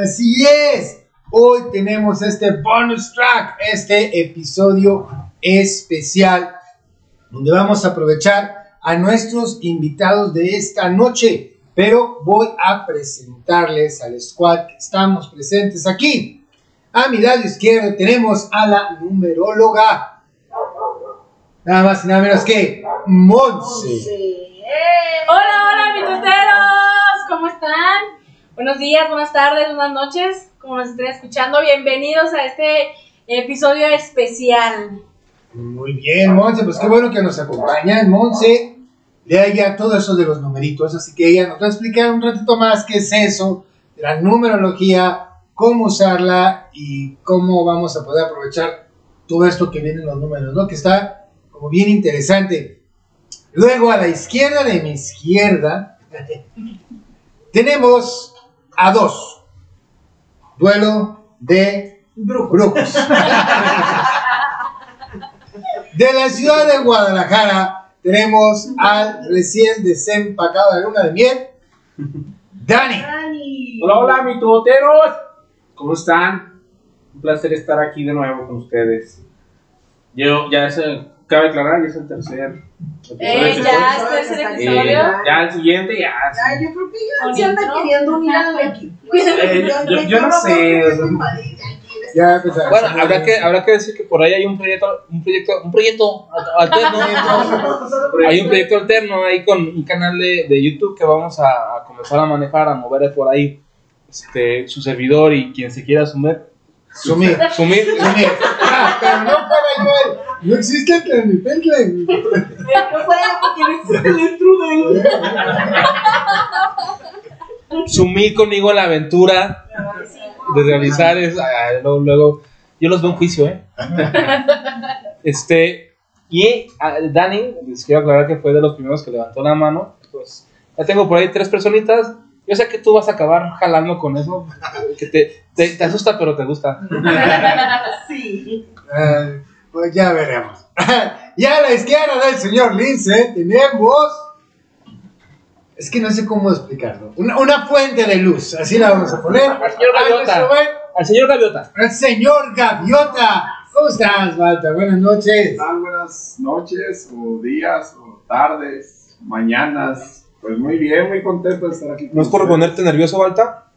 Así es, hoy tenemos este bonus track, este episodio especial, donde vamos a aprovechar a nuestros invitados de esta noche, pero voy a presentarles al squad que estamos presentes aquí. A mi lado izquierdo tenemos a la numeróloga, nada más y nada menos que Monse. Hola, hola, mitoteros, ¿cómo están? Buenos días, buenas tardes, buenas noches, como nos estén escuchando, bienvenidos a este episodio especial. Muy bien, Monse, pues qué bueno que nos acompañan. Monse lea ya todo eso de los numeritos, así que ella nos va a explicar un ratito más qué es eso, de la numerología, cómo usarla y cómo vamos a poder aprovechar todo esto que viene en los números, ¿no? Que está como bien interesante. Luego a la izquierda de mi izquierda tenemos a dos. Duelo de brujos. De la ciudad de Guadalajara tenemos al recién desempacado de luna de miel, Dani. Hola, hola, mitoteros. ¿Cómo están? Un placer estar aquí de nuevo con ustedes. Yo, ya es el, cabe aclarar, ya es el tercer. Eh, que ya es tercer Eh, episodio. ya el siguiente, ya. sí. Ay, yo creo que ya se anda queriendo unir al equipo. Eh, yo- yo no sé, Ya empezamos. Bueno, habrá que, habrá que decir que por ahí hay un proyecto, un proyecto, un proyecto alterno. hay un proyecto alterno ahí con un canal de, de YouTube que vamos a, a comenzar a manejar, a mover por ahí este, su servidor y quien se quiera sumir. Sumir. Sumir. Sumir. Ah, pero no para yo. No existe el Tlenipetlen. No puede porque no existe el intruder. Sumir conmigo la aventura de realizar es, ah, luego, luego- yo los veo en juicio, ¿eh? Este, y ah, Dani, les quiero aclarar que fue de los primeros que levantó la mano. Pues ya tengo por ahí tres personitas. Yo sé que tú vas a acabar jalando con eso, que te, te, te asusta, pero te gusta. Sí. Pues ya veremos. y a la izquierda del señor Lince tenemos. Es que no sé cómo explicarlo. Una, una fuente de luz, así la vamos a poner. Al señor Gaviota. Al señor Gaviota. El señor Gaviota. ¿Cómo estás, Walter? Buenas noches. tal? Buenas noches, o días, o tardes, mañanas. Pues muy bien, muy contento de estar aquí. No es por ponerte nervioso, Balta,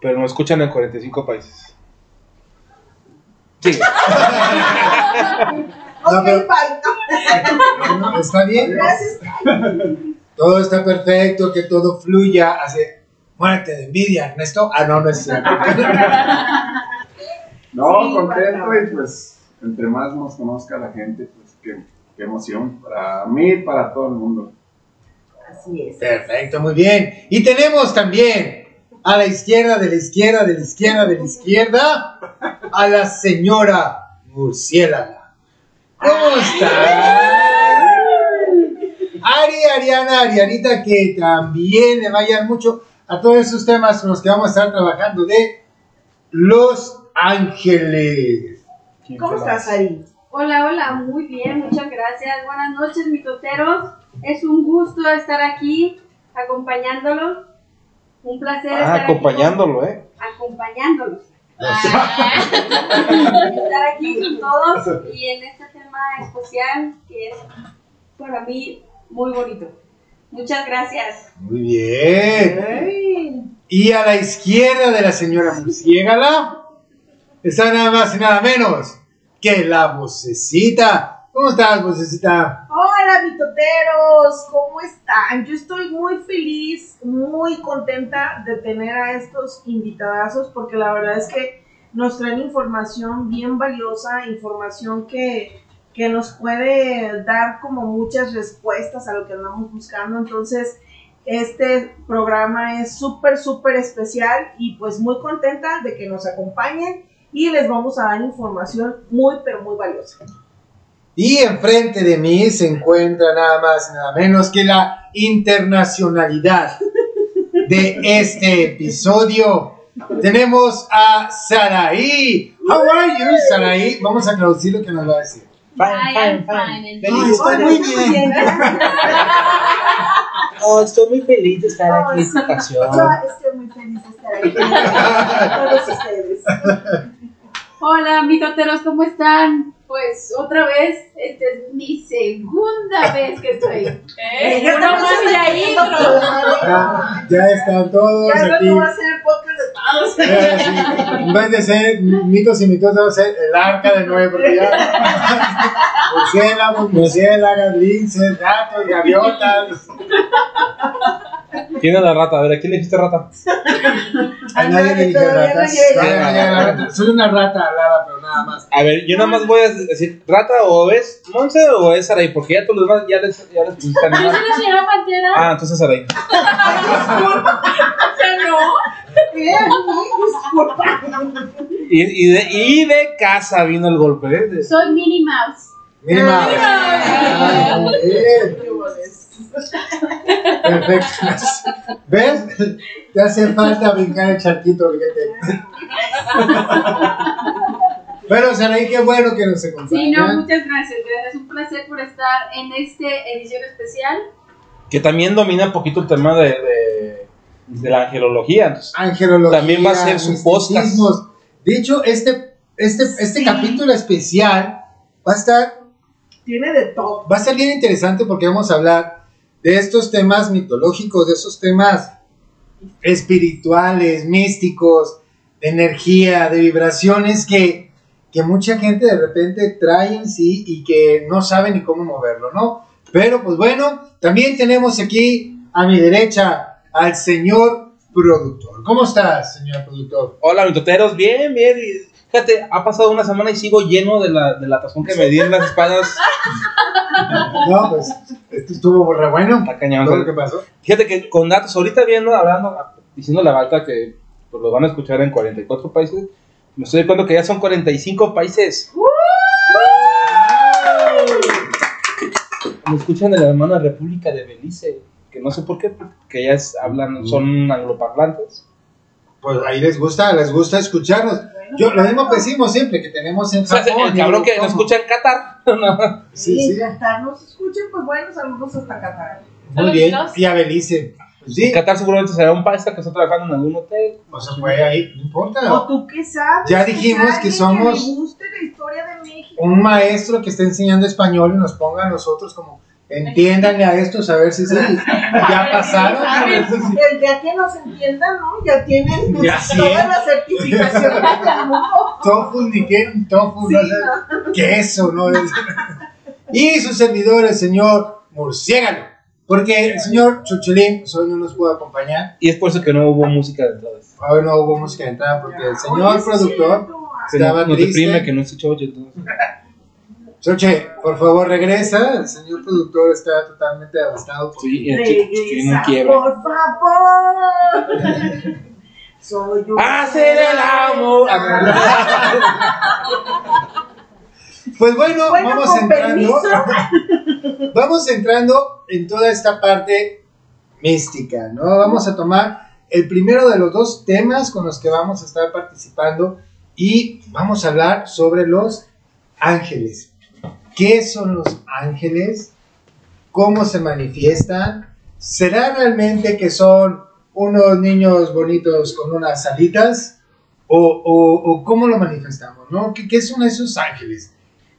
pero nos escuchan en 45 países. Sí. No, Ok, pero- ¿Está bien? Gracias. Todo está perfecto, que todo fluya. Hace. Muérete de envidia, Ernesto. Ah, no, no es cierto. No, contento y pues entre más nos conozca la gente, pues qué, qué emoción para mí y para todo el mundo. Así es. Perfecto, muy bien. Y tenemos también a la izquierda, de la izquierda, de la izquierda, de la izquierda, a la señora Murciélaga. ¿Cómo está? Ari, Ariana, Arianita, que también le vayan mucho a todos esos temas con los que vamos a estar trabajando de Los Ángeles. ¿Cómo estás, Ari? Hola, hola, muy bien, muchas gracias. Buenas noches, mitoteros. Es un gusto estar aquí acompañándolos. Un placer Ah, estar acompañándolo, ¿eh? aquí. Acompañándolos. estar aquí con todos y en este tema especial que es para mí muy bonito. Muchas gracias. Muy bien. Ay. Y a la izquierda de la señora Murciégala está nada más y nada menos que la vocecita. ¿Cómo estás, vocecita? Hola, mitoteros, ¿cómo están? Yo estoy muy feliz, muy contenta de tener a estos invitadazos porque la verdad es que nos traen información bien valiosa, información que, que nos puede dar como muchas respuestas a lo que andamos buscando. Entonces, Este programa es súper, súper especial y pues muy contenta de que nos acompañen y les vamos a dar información muy, pero muy valiosa. Y enfrente de mí se encuentra nada más y nada menos que la internacionalidad de este episodio. Tenemos a Saraí. How are you, Saraí? Vamos a traducir lo que nos va a decir. I am fine. and Feliz, estoy muy bien. Oh, estoy muy feliz de estar aquí en esta ocasión. Yo estoy muy feliz de estar aquí con todos ustedes. Hola, mitoteros, ¿cómo están? Pues otra vez, esta es mi segunda vez que estoy. ¿Eh? Yo no más y ahí, Ya, ya están todos Ya aquí. no va a ser el podcast de todos. Eh, sí. En vez de ser mitos y mitos, va a ser el arca de Noé, porque ya. Murciélagos, murciélagas, linces, gatos, gaviotas. ¿Quién es la rata? A ver, ¿a quién le dijiste rata? A nadie le dije rata. Soy una rata hablada, pero nada más. A ver, yo nada más voy a decir, ¿rata o es Monse o es Saray? Porque ya todos los demás ya les, ya les pusiste Yo animal. soy la señora Pantera. Ah, entonces Saray. O sea, no. Y, y, de, y de casa vino el golpe, ¿eh? Soy Minnie Mouse. Mira. Mira. Perfecto. ¿Ves? Te hace falta brincar el charquito, fíjate. Bueno, Saraí, qué bueno que nos Sí, acompañan. no, muchas gracias. Es un placer por estar en esta edición especial. Que también domina un poquito el tema de, de, de la angelología. Entonces, Angelología. También va a ser su misticismos. De hecho, este, este, este capítulo especial va a estar Tiene de todo. va a ser bien interesante porque vamos a hablar de estos temas mitológicos, de esos temas espirituales, místicos, de energía, de vibraciones que, que mucha gente de repente trae en sí y que no sabe ni cómo moverlo, ¿no? Pero pues bueno, también tenemos aquí a mi derecha al señor productor. ¿Cómo estás, señor productor? Hola, mitoteros, bien, bien. Fíjate, ha pasado una semana y sigo lleno de la, de la tazón que me di en las espaldas. No, pues esto estuvo re bueno. Está cañón. Todo lo que pasó. Fíjate que con datos, ahorita viendo, hablando, diciendo la balta que pues, lo van a escuchar en 44 países, me estoy dando que ya son 45 países. Me escuchan de la hermana República de Belice, que no sé por qué, que ellas hablan, son angloparlantes. Pues ahí les gusta, les gusta escucharnos. Yo, lo mismo que decimos siempre, que tenemos en O sea, Japón. el cabrón que nos escucha en Qatar. No. Sí, Sí, sí. Qatar nos escuchen, pues bueno, saludos hasta Qatar. Muy bien. Y a Belice. Pues sí, Qatar seguramente será un país que está trabajando en algún hotel. o se fue ahí, no ¿O importa. tú qué sabes? Ya dijimos que somos- le guste la historia de México. Un maestro que esté enseñando español y nos ponga a nosotros como, entiéndanle a estos a ver si sí, ya pasaron. El día que nos entiendan, ¿no? Ya tienen Ya sí, todas las certificaciones del mundo. Tofu, ni qué, tofu, Sí, no sé, queso, ¿no? Es- Y su servidor, el señor Murciélago. Porque el señor Chuchulín pues, hoy no nos pudo acompañar. Y es por eso que no hubo música de entrada. Hoy no hubo música de entrada porque el señor productor estaba no, no te triste. deprime que no esté chocho. entonces. Choche, por favor regresa. El señor productor está totalmente devastado. por- Sí, y el chico tiene quiebre. por favor. Soy un Hacer el amor. Pues bueno, Bueno, vamos entrando. permiso. vamos entrando en toda esta parte mística, ¿no? Vamos a tomar el primero de los dos temas con los que vamos a estar participando y vamos a hablar sobre los ángeles. ¿Qué son los ángeles? ¿Cómo se manifiestan? ¿Será realmente que son unos niños bonitos con unas alitas? ¿O, o- o cómo lo manifestamos? ¿no? ¿Qué, qué son esos ángeles?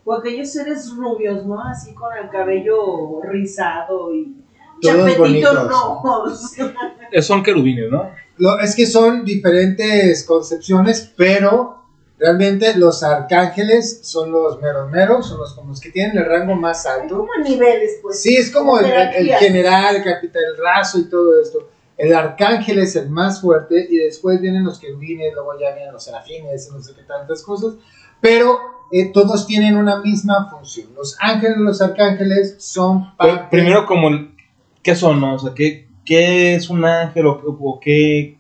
O aquellos seres rubios, ¿no? Así con el cabello rizado y Todos chapetitos bonitos. rojos. Son querubines, ¿no? Lo- es que son diferentes concepciones, pero realmente los arcángeles son los meros meros, son los, como los que tienen el rango más Hay alto. como niveles, pues. Sí, es como el, general, el capitán, el raso y todo esto. El arcángel es el más fuerte y después vienen los querubines, luego ya vienen los serafines, no sé qué tantas cosas, pero eh, todos tienen una misma función. Los ángeles y los arcángeles son parte- primero, como, el- ¿qué son? no? O sea, ¿qué, qué es un ángel o, o qué,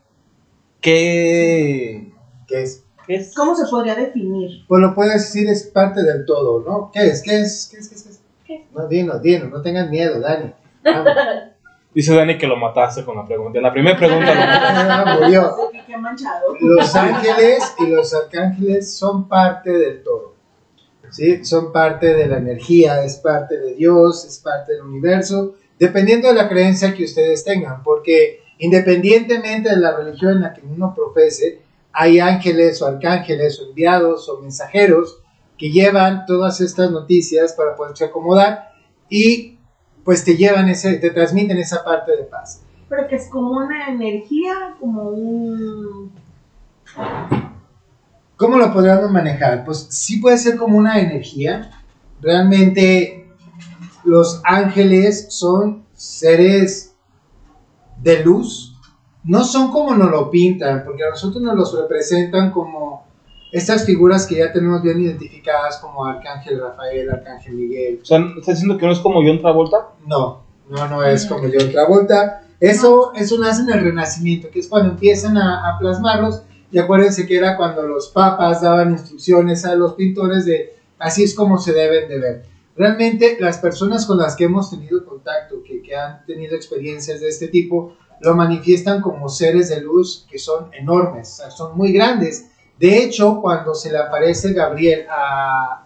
qué, ¿Qué es? Es. ¿Cómo se podría definir? Pues lo puedes decir, es parte del todo, ¿no? ¿Qué es? ¿Qué es? ¿Qué es? ¿Qué es? ¿Qué es? No, dinos, dinos, no tengan miedo, Dani. Vamos. Dice Dani que lo mataste con la pregunta. La primera pregunta lo Ah, murió. Qué- Qué manchado. Los ángeles y los arcángeles son parte del todo. ¿sí? Son parte de la energía, es parte de Dios, es parte del universo, dependiendo de la creencia que ustedes tengan, porque independientemente de la religión en la que uno profese, hay ángeles o arcángeles o enviados o mensajeros que llevan todas estas noticias para poderse acomodar y pues te llevan ese, te transmiten esa parte de paz. Pero que es como una energía, como un... ¿Cómo lo podríamos manejar? Pues sí puede ser como una energía. Realmente los ángeles son seres de luz. No son como nos lo pintan, porque a nosotros nos los representan como estas figuras que ya tenemos bien identificadas como Arcángel Rafael, Arcángel Miguel. O sea, ¿estás diciendo que no es como John Travolta? No, no, no es como John Travolta. Eso, eso nace en el Renacimiento, que es cuando empiezan a, a plasmarlos. Y acuérdense que era cuando los papas daban instrucciones a los pintores de así es como se deben de ver. Realmente las personas con las que hemos tenido contacto, que, que han tenido experiencias de este tipo, lo manifiestan como seres de luz que son enormes, son muy grandes. De hecho, cuando se le aparece Gabriel a,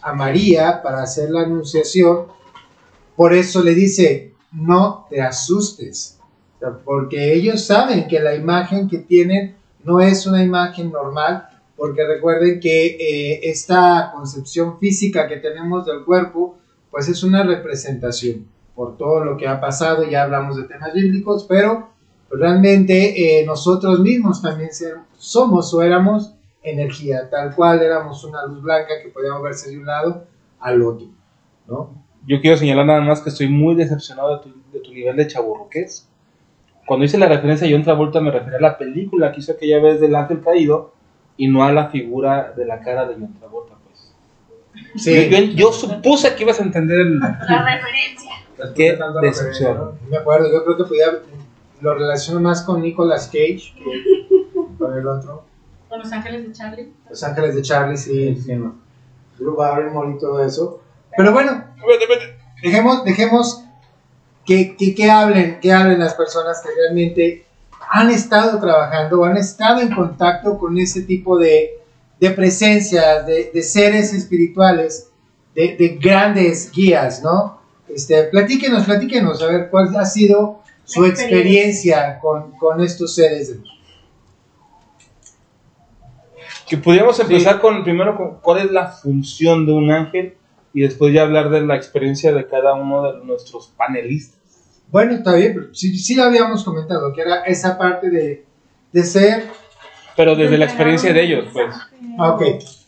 a María para hacer la anunciación, por eso le dice, no te asustes, porque ellos saben que la imagen que tienen no es una imagen normal, porque recuerden que eh, esta concepción física que tenemos del cuerpo, pues es una representación por todo lo que ha pasado, ya hablamos de temas bíblicos, pero realmente eh, nosotros mismos también ser- somos o éramos energía, tal cual éramos una luz blanca que podíamos verse de un lado al otro, ¿no? Yo quiero señalar nada más que estoy muy decepcionado de tu, de tu nivel de chaburruqués. Cuando hice la referencia a John Travolta me refería a la película que hizo aquella vez del ángel caído y no a la figura de la cara de John Travolta, pues. Sí. Yo, yo- yo supuse que ibas a entender el... La referencia. Qué decepción. No me acuerdo, yo creo que podía, lo relaciono más con Nicolas Cage que con el otro. Con los ángeles de Charlie. Los Ángeles de Charlie, sí, sí, no. Drew Barrymore y todo eso. Pero bueno, dejemos, dejemos que, que, que hablen, que hablen las personas que realmente han estado trabajando, han estado en contacto con ese tipo de, de presencias, de, de seres espirituales, de, de grandes guías, ¿no? Este, platíquenos, platíquenos, a ver cuál ha sido su experiencia con, con estos seres de luz. Que pudiéramos empezar con primero con cuál es la función de un ángel y después ya hablar de la experiencia de cada uno de nuestros panelistas. Bueno, está bien, pero sí, sí lo habíamos comentado, que era esa parte de, de ser... Pero desde la experiencia de ellos, pues. Ah, Ok,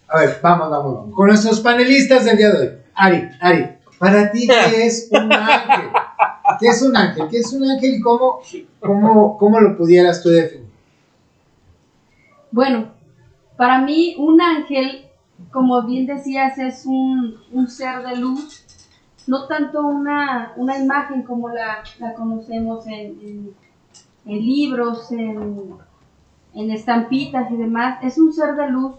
a ver, vamos, vamos, vamos. Con nuestros panelistas del día de hoy. Ari, Ari, para ti, ¿qué es un ángel? ¿Qué es un ángel? ¿Qué es un ángel y cómo, cómo, cómo lo pudieras tú definir? Bueno, para mí un ángel, como bien decías, es un, un ser de luz, no tanto una, una imagen como la, la conocemos en, en- en libros, en, en estampitas y demás, es un ser de luz,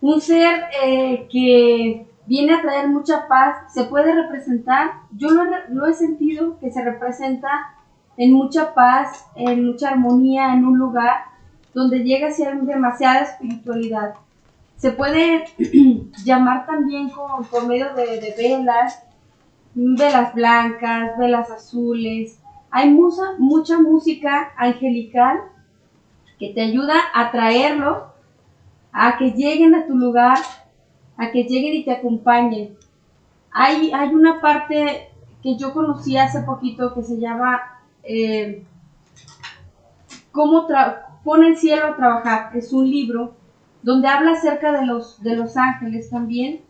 un ser eh, que viene a traer mucha paz, se puede representar, yo lo, he sentido que se representa en mucha paz, en mucha armonía, en un lugar donde llega a ser demasiada espiritualidad. Se puede llamar también con, por medio de, de velas, velas blancas, velas azules. Hay mucha, mucha música angelical que te ayuda a traerlos, a que lleguen a tu lugar, a que lleguen y te acompañen. Hay, hay una parte que yo conocí hace poquito que se llama eh, cómo pone el cielo a trabajar. Es un libro donde habla acerca de los, de los ángeles también.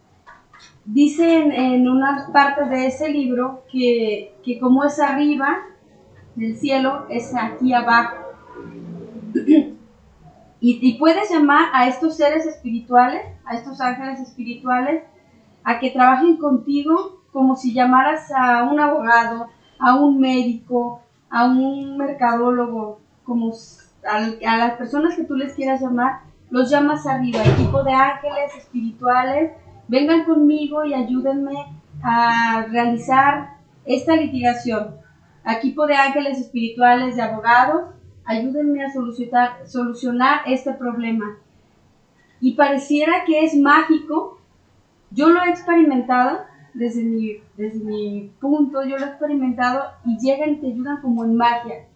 Dice en, en unas partes de ese libro que, que como es arriba del cielo, es aquí abajo. Y, puedes llamar a estos seres espirituales, a estos ángeles espirituales, a que trabajen contigo como si llamaras a un abogado, a un médico, a un mercadólogo, como al- a, las personas que tú les quieras llamar, los llamas arriba, equipo de ángeles espirituales, vengan conmigo y ayúdenme a realizar esta litigación. Equipo de ángeles espirituales, de abogados, ayúdenme a solucionar, este problema. Y pareciera que es mágico, yo lo he experimentado desde mi, desde mi punto, yo lo he experimentado y llegan y te ayudan como en magia.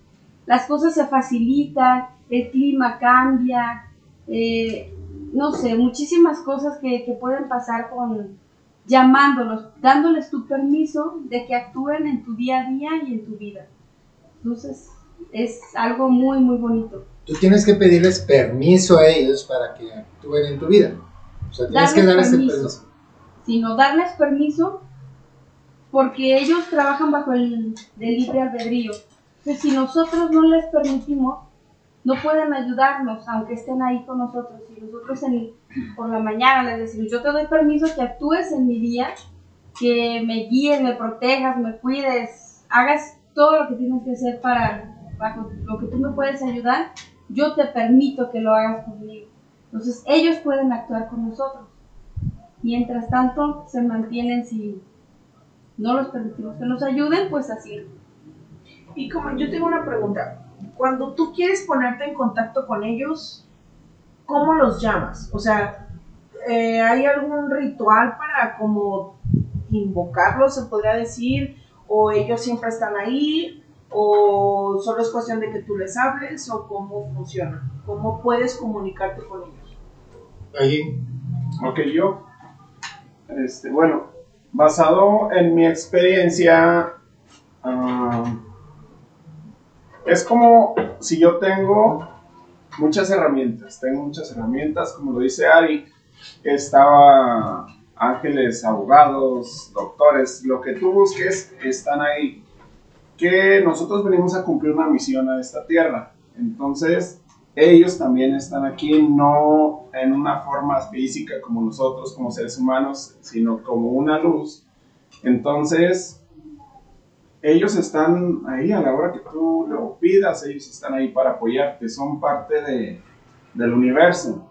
Las cosas se facilitan, el clima cambia, eh, no sé, muchísimas cosas que, que pueden pasar con llamándolos, dándoles tu permiso de que actúen en tu día a día y en tu vida. Entonces, es algo muy, muy bonito. Tú tienes que pedirles permiso a ellos para que actúen en tu vida. O sea, tienes que Darles el permiso. sino darles permiso porque ellos trabajan bajo el, del libre albedrío. Entonces, si nosotros no les permitimos, no pueden ayudarnos, aunque estén ahí con nosotros. Si nosotros en- por la mañana les decimos, yo te doy permiso que actúes en mi día, que me guíes, me protejas, me cuides, hagas todo lo que tienes que hacer para, lo que tú me puedes ayudar, yo te permito que lo hagas conmigo. Entonces ellos pueden actuar con nosotros. Mientras tanto, se mantienen si no los permitimos que nos ayuden, pues así. Y como yo tengo una pregunta, cuando tú quieres ponerte en contacto con ellos, ¿cómo los llamas? O sea, eh, ¿hay algún ritual para como invocarlos, se podría decir? ¿O ellos siempre están ahí? ¿O solo es cuestión de que tú les hables? ¿O cómo funciona? ¿Cómo puedes comunicarte con ellos? Ahí. Ok, yo. Este, bueno, basado en mi experiencia, ah, es como si yo tengo muchas herramientas. Tengo muchas herramientas, como lo dice Ari, estaba ángeles, abogados, doctores, lo que tú busques están ahí. Que nosotros venimos a cumplir una misión a esta tierra. Entonces, ellos también están aquí, no en una forma física como nosotros, como seres humanos, sino como una luz. Entonces, ellos están ahí a la hora que tú lo pidas, ellos están ahí para apoyarte, son parte de, del universo.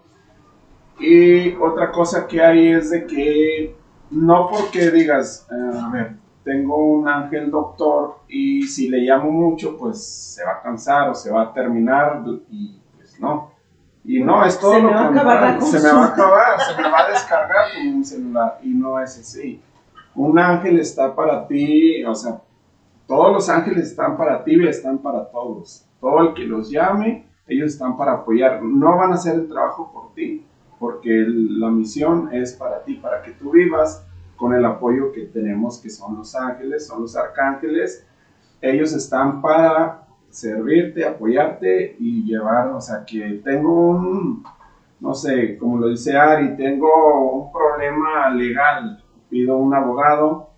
Y otra cosa que hay es de que no porque digas, eh, a ver, tengo un ángel doctor y si le llamo mucho, pues se va a cansar o se va a terminar y pues no. Y no, es todo Se lo contrario. Se me va a acabar, se me va a descargar con un celular y no es así. Un ángel está para ti, o sea, todos los ángeles están para ti y están para todos. Todo el que los llame, ellos están para apoyar. No van a hacer el trabajo por ti, porque la misión es para ti, para que tú vivas con el apoyo que tenemos, que son los ángeles, son los arcángeles. Ellos están para servirte, apoyarte y llevar, o sea, que tengo un, no sé, como lo dice Ari, tengo un problema legal, pido un abogado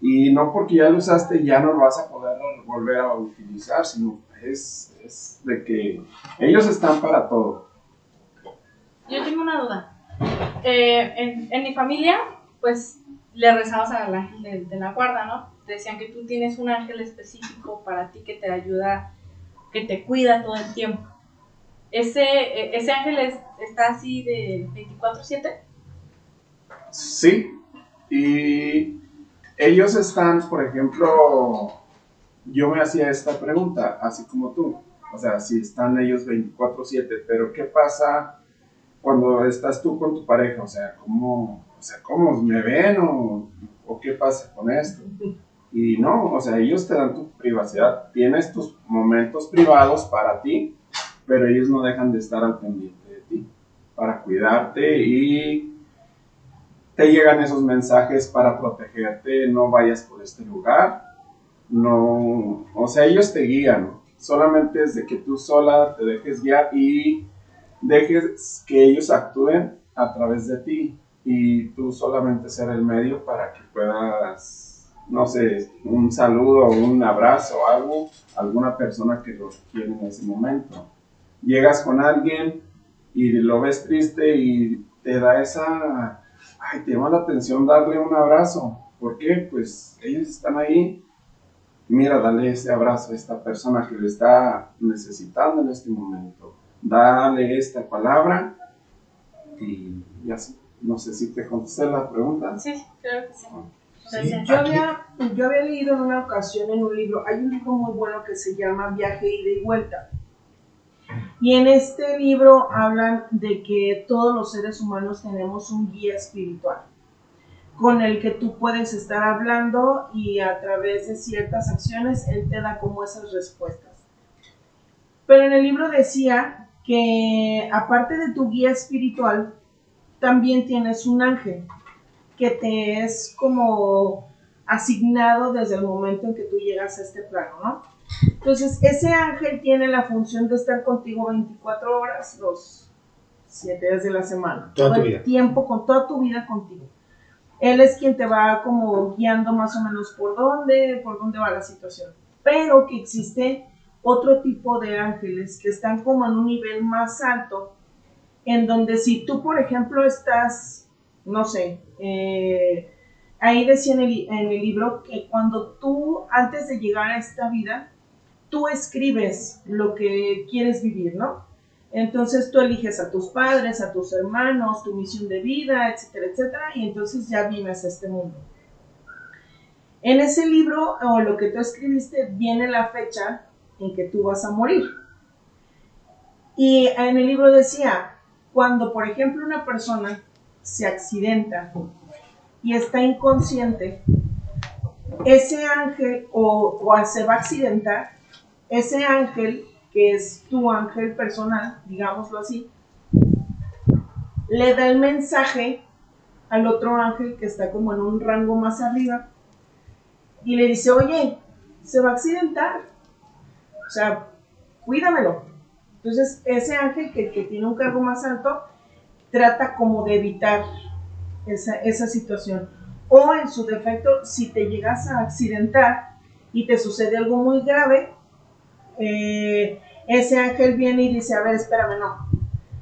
y no porque ya lo usaste ya no lo vas a poder volver a utilizar, sino es, es de que ellos están para todo. Yo tengo una duda. Eh, en, en mi familia, pues le rezamos al ángel de, de la guarda, ¿no? Decían que tú tienes un ángel específico para ti que te ayuda, que te cuida todo el tiempo. Ese, eh, ese ángel es- está así de 24-7. Sí, y ellos están, por ejemplo, yo me hacía esta pregunta, así como tú, o sea, si están ellos 24/7, pero ¿qué pasa cuando estás tú con tu pareja? O sea, ¿cómo, o sea, ¿cómo me ven o, qué pasa con esto? Y no, o sea, ellos te dan tu privacidad, tienes tus momentos privados para ti, pero ellos no dejan de estar al pendiente de ti, para cuidarte y te llegan esos mensajes para protegerte, no vayas por este lugar, no, o sea, ellos te guían, solamente es de que tú sola te dejes guiar y dejes que ellos actúen a través de ti y tú solamente ser el medio para que puedas, no sé, un saludo un abrazo algo, alguna persona que lo quiere en ese momento. Llegas con alguien y lo ves triste y te da esa ay, te llama la atención darle un abrazo. ¿Por qué? Pues ellos están ahí mira, dale ese abrazo a esta persona que le está necesitando en este momento, dale esta palabra y, y así. No sé si te contesté la pregunta. Sí, creo que sí. Sí, Yo había, yo había leído en una ocasión en un libro, hay un libro muy bueno que se llama Viaje, ida y vuelta. Y en este libro hablan de que todos los seres humanos tenemos un guía espiritual con el que tú puedes estar hablando y a través de ciertas acciones él te da como esas respuestas. Pero en el libro decía que aparte de tu guía espiritual, también tienes un ángel que te es como asignado desde el momento en que tú llegas a este plano, ¿no? Entonces, ese ángel tiene la función de estar contigo 24 horas, los 7 días de la semana. Toda tu todo el vida. tiempo, con toda tu vida contigo. Él es quien te va como guiando más o menos por dónde, por dónde va la situación. Pero que existe otro tipo de ángeles que están como en un nivel más alto, en donde si tú, por ejemplo, estás, no sé, eh, ahí decía en el, en el libro que cuando tú, antes de llegar a esta vida, tú escribes lo que quieres vivir, ¿no? Entonces tú eliges a tus padres, a tus hermanos, tu misión de vida, etcétera, etcétera, y entonces ya vienes a este mundo. En ese libro, o lo que tú escribiste, viene la fecha en que tú vas a morir. Y en el libro decía, cuando por ejemplo una persona se accidenta y está inconsciente, ese ángel o, o se va a accidentar, ese ángel, que es tu ángel personal, digámoslo así, le da el mensaje al otro ángel que está como en un rango más arriba y le dice, oye, se va a accidentar, o sea, cuídamelo. Entonces, ese ángel que, tiene un cargo más alto trata como de evitar esa, esa situación. O en su defecto, si te llegas a accidentar y te sucede algo muy grave, eh, ese ángel viene y dice, a ver, espérame, no,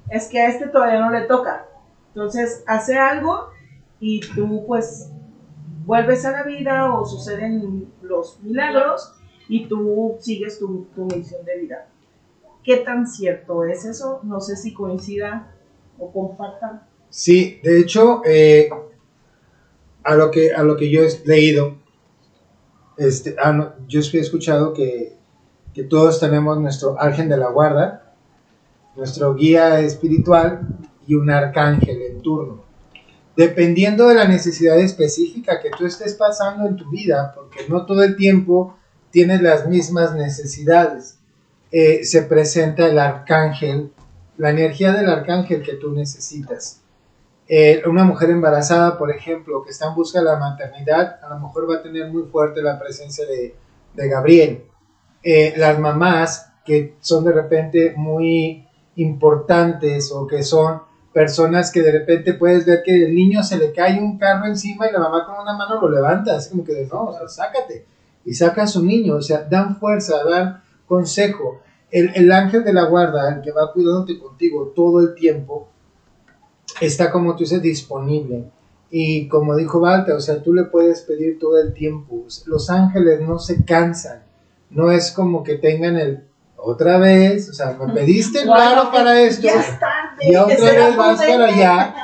es que a este todavía no le toca. Entonces hace algo y tú pues vuelves a la vida o suceden los milagros y tú sigues tu, tu misión de vida. ¿Qué tan cierto es eso? No sé si coincida o compartan. Sí, de hecho, eh, a, lo que, a lo que yo he leído, este, ah, yo he escuchado que, que todos tenemos nuestro ángel de la guarda, nuestro guía espiritual y un arcángel en turno. Dependiendo de la necesidad específica que tú estés pasando en tu vida, porque no todo el tiempo tienes las mismas necesidades, eh, se presenta el arcángel, la energía del arcángel que tú necesitas. Eh, una mujer embarazada, por ejemplo, que está en busca de la maternidad, a lo mejor va a tener muy fuerte la presencia de, de Gabriel. Eh, las mamás que son de repente muy importantes o que son personas que de repente puedes ver que el niño se le cae un carro encima y la mamá con una mano lo levanta, así como que de no, o sea, sácate y saca a su niño, o sea, dan fuerza, dan consejo. El, el ángel de la guarda, el que va cuidándote contigo todo el tiempo, está como tú dices disponible. Y como dijo Walter, o sea, tú le puedes pedir todo el tiempo. Los ángeles no se cansan. No es como que tengan el otra vez, o sea, me pediste el paro para esto Ya es tarde. y otra vez vas para allá.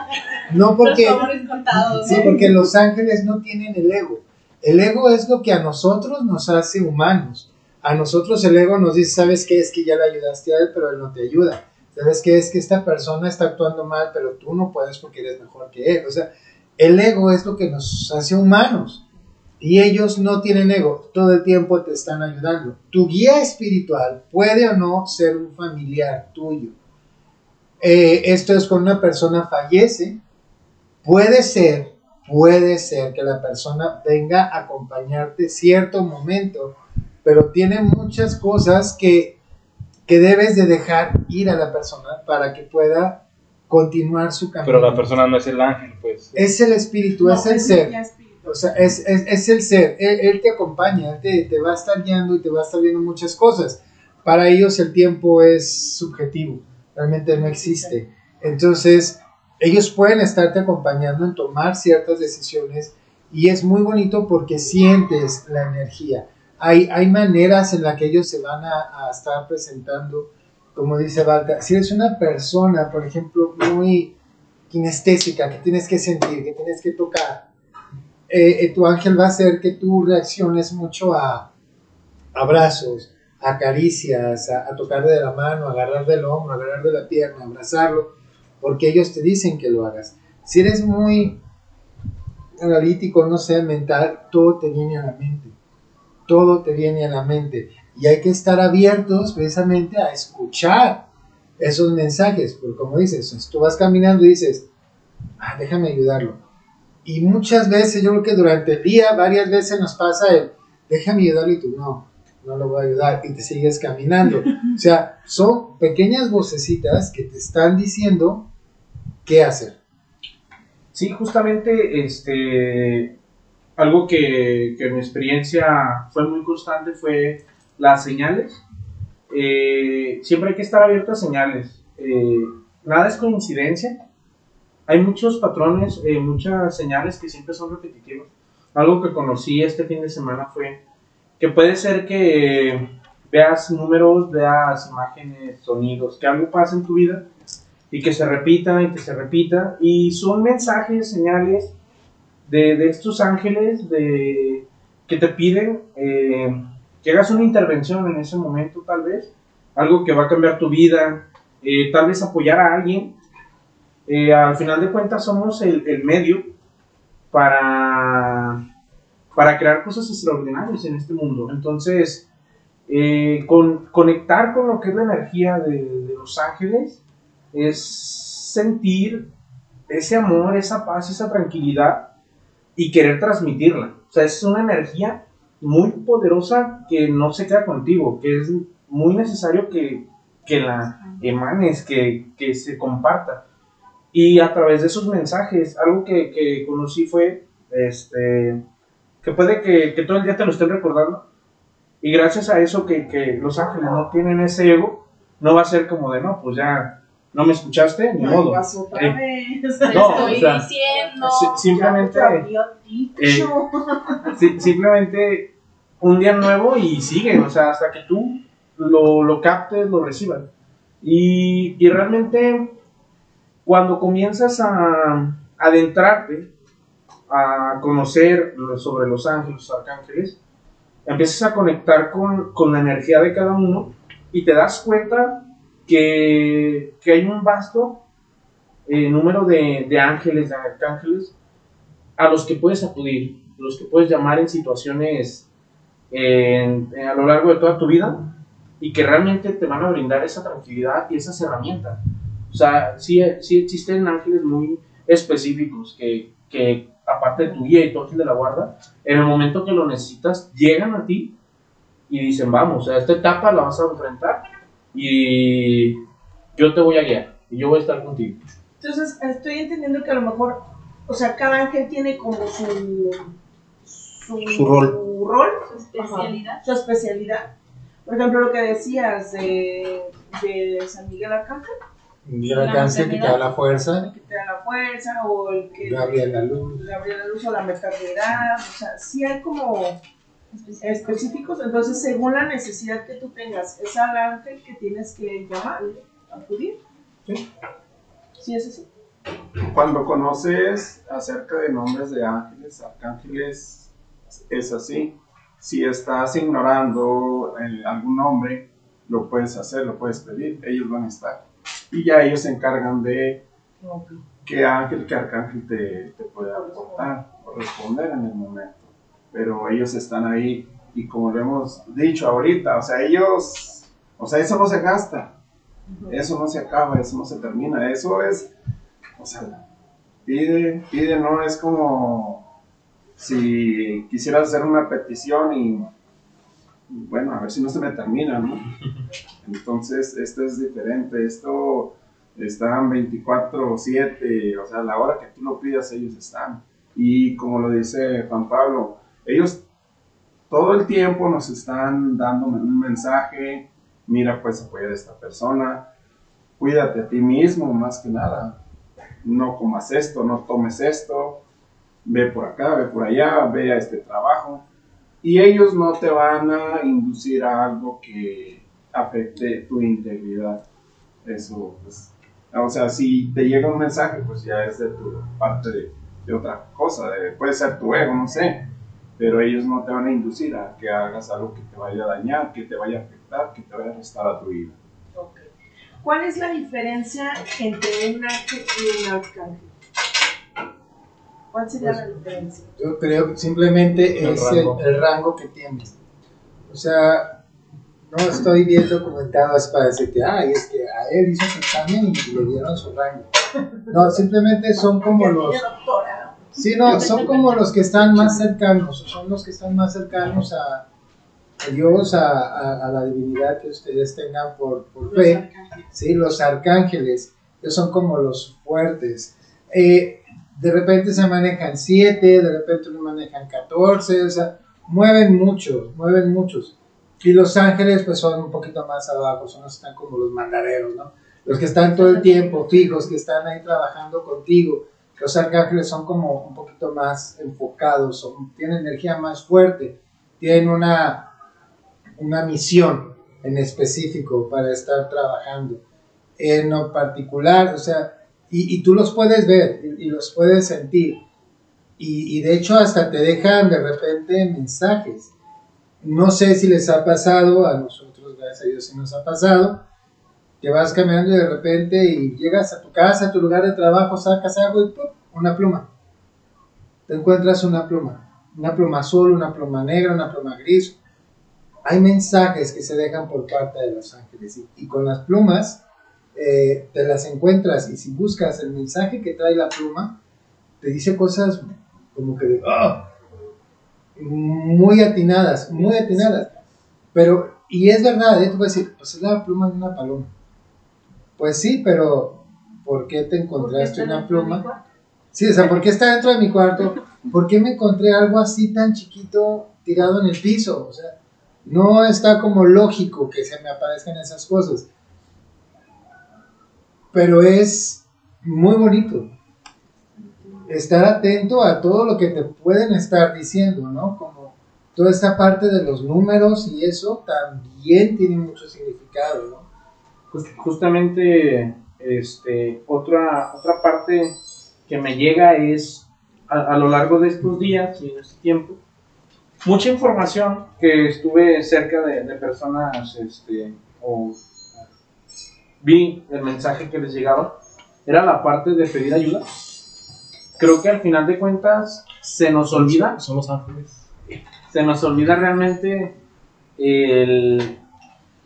No porque Los. Sí, porque los ángeles no tienen el ego. El ego es lo que a nosotros nos hace humanos. A nosotros el ego nos dice, ¿sabes qué? Es que ya le ayudaste a él, pero él no te ayuda. ¿Sabes qué? Es que esta persona está actuando mal, pero tú no puedes porque eres mejor que él. O sea, el ego es lo que nos hace humanos. Y ellos no tienen ego, todo el tiempo te están ayudando. Tu guía espiritual puede o no ser un familiar tuyo. Eh, esto es cuando una persona fallece, puede ser, puede ser que la persona venga a acompañarte cierto momento, pero tiene muchas cosas que, que debes de dejar ir a la persona para que pueda continuar su camino. Pero la persona no es el ángel, pues. Es el espíritu, No, es el es ser. O sea, es, es, es el ser, él, él te acompaña, él te, te va a estar guiando y te va a estar viendo muchas cosas. Para ellos el tiempo es subjetivo, realmente no existe. Entonces, ellos pueden estarte acompañando en tomar ciertas decisiones y es muy bonito porque sientes la energía. Hay, hay maneras en las que ellos se van a, a estar presentando, como dice Valta, si eres una persona, por ejemplo, muy kinestésica, que tienes que sentir, que tienes que tocar, eh, eh, tu ángel va a hacer que tú reacciones mucho a abrazos, a caricias, a, a tocar de la mano, a agarrar del hombro, a agarrar de la pierna, abrazarlo, porque ellos te dicen que lo hagas. Si eres muy analítico, no sé, mental, todo te viene a la mente. Todo te viene a la mente. Y hay que estar abiertos precisamente a escuchar esos mensajes. Porque como dices, tú vas caminando y dices, ah, déjame ayudarlo. Y muchas veces, yo creo que durante el día, varias veces nos pasa el, déjame ayudarlo y tú, no, no lo voy a ayudar. Y te sigues caminando. O sea, son pequeñas vocecitas que te están diciendo qué hacer. Sí, justamente, este, algo que, que mi experiencia fue muy constante fue las señales. Eh, siempre hay que estar abierto a señales. Eh, nada es coincidencia. Hay muchos patrones, eh, muchas señales que siempre son repetitivas. Algo que conocí este fin de semana fue que puede ser que veas números, veas imágenes, sonidos, que algo pasa en tu vida y que se repita y que se repita. Y son mensajes, señales de, estos ángeles de, que te piden eh, que hagas una intervención en ese momento, tal vez. Algo que va a cambiar tu vida, eh, tal vez apoyar a alguien. Eh, al final de cuentas somos el, medio para, para crear cosas extraordinarias en este mundo. Entonces, eh, con, conectar con lo que es la energía de los ángeles es sentir ese amor, esa paz, esa tranquilidad y querer transmitirla. O sea, es una energía muy poderosa que no se queda contigo, que es muy necesario que, que la emanes, que, que se comparta. Y a través de esos mensajes, algo que, que conocí fue, este, que puede que, que todo el día te lo estén recordando. Y gracias a eso que, que los ángeles no tienen ese ego, no va a ser como de, no, pues ya no me escuchaste, ni No modo. ibas otra Eh, vez. Te No, estoy o sea, diciendo. si- simplemente, Ya te había dicho. si- simplemente un día nuevo y sigue, o sea, hasta que tú lo, lo captes, lo recibas. Y, y realmente cuando comienzas a adentrarte, a conocer sobre los ángeles, los arcángeles, empiezas a conectar con, con la energía de cada uno y te das cuenta que, que hay un vasto eh, número de, de ángeles, de arcángeles, a los que puedes acudir, los que puedes llamar en situaciones en- en- a lo largo de toda tu vida y que realmente te van a brindar esa tranquilidad y esas herramientas. O sea, sí, sí existen ángeles muy específicos que, que, aparte de tu guía y tu ángel de la guarda, en el momento que lo necesitas, llegan a ti y dicen, vamos, a esta etapa la vas a enfrentar y yo te voy a guiar y yo voy a estar contigo. Entonces, estoy entendiendo que a lo mejor, o sea, cada ángel tiene como su, su, Su rol. rol, Su especialidad. su especialidad. Por ejemplo, lo que decías de, de San Miguel Arcángel, Y el alcance que te da la fuerza, el que te da la fuerza, o el que Gabriel la luz. Gabriel la luz o la maternidad, o sea, sí hay como específicos, entonces según la necesidad que tú tengas, es al ángel que tienes que llamar, acudir. Sí. Sí, es así. Cuando conoces acerca de nombres de ángeles, arcángeles, es así. Si estás ignorando eh, algún nombre, lo puedes hacer, lo puedes pedir, ellos van a estar. Y ya ellos se encargan de qué ángel, qué arcángel te, te puede aportar o responder en el momento. Pero ellos están ahí y como lo hemos dicho ahorita, o sea, ellos, o sea, eso no se gasta, eso no se acaba, eso no se termina, eso es, o sea, pide, pide, no es como si quisieras hacer una petición y, bueno, a ver si no se me termina, ¿no? Entonces, esto es diferente, esto están 24/7, o sea, a la hora que tú lo pidas, ellos están. Y como lo dice Juan Pablo, ellos todo el tiempo nos están dando un mensaje, mira, puedes apoyar a esta persona, cuídate a ti mismo más que nada, no comas esto, no tomes esto, ve por acá, ve por allá, ve a este trabajo. Y ellos no te van a inducir a algo que afecte tu integridad. Eso, pues, o sea, si te llega un mensaje, pues ya es de tu parte de, de otra cosa, de- puede ser tu ego, no sé, pero ellos no te van a inducir a que hagas algo que te vaya a dañar, que te vaya a afectar, que te vaya a restar a tu vida. ¿Cuál es la diferencia entre un ángel y un arcángel? ¿Cuál sería Pues, la diferencia? Yo creo que simplemente El es rango. El, el rango que tienes. O sea, no estoy viendo comentados para decirte, ay, es que a él hizo su examen y le dieron su rango. No, simplemente son como los... Sí, no, son como los que están más cercanos, son los que están más cercanos a, a Dios, a, a- a la divinidad que ustedes tengan por, por Los fe. arcángeles. Sí, los arcángeles, que son como los fuertes. Eh, de repente se manejan siete, de repente se manejan 14, o sea, mueven muchos, mueven muchos. Y los ángeles pues son un poquito más abajo, son los que están como los mandareros, ¿no? Los que están todo el tiempo fijos, que están ahí trabajando contigo. Los arcángeles son como un poquito más enfocados, tienen energía más fuerte, tienen una, una misión en específico para estar trabajando. En lo particular, o sea, y, tú los puedes ver y, los puedes sentir. Y, y de hecho hasta te dejan de repente mensajes. No sé si les ha pasado, a nosotros, gracias a Dios, sí nos ha pasado, que vas caminando y de repente y llegas a tu casa, a tu lugar de trabajo, sacas algo y ¡pum! una pluma. Te encuentras una pluma. Una pluma azul, una pluma negra, una pluma gris. Hay mensajes que se dejan por parte de los ángeles y, y con las plumas eh, te las encuentras y si buscas el mensaje que trae la pluma, te dice cosas como que de, "Ah", muy atinadas, muy atinadas. Pero, y es verdad, ¿eh? tú puedes decir, pues es la pluma de una paloma. Pues sí, pero ¿por qué te encontraste una pluma? Sí, o sea, ¿por qué está dentro de mi cuarto? ¿Por qué me encontré algo así tan chiquito tirado en el piso? O sea, no está como lógico que se me aparezcan esas cosas. Pero es muy bonito estar atento a todo lo que te pueden estar diciendo, ¿no? Como toda esta parte de los números y eso también tiene mucho significado, ¿no? Just- justamente este, otra, otra parte que me llega es a, a lo largo de estos días y en este tiempo, mucha información que estuve cerca de, de personas este, o vi el mensaje que les llegaba, era la parte de pedir ayuda. Creo que al final de cuentas se nos olvida Son los ángeles. se nos olvida realmente el,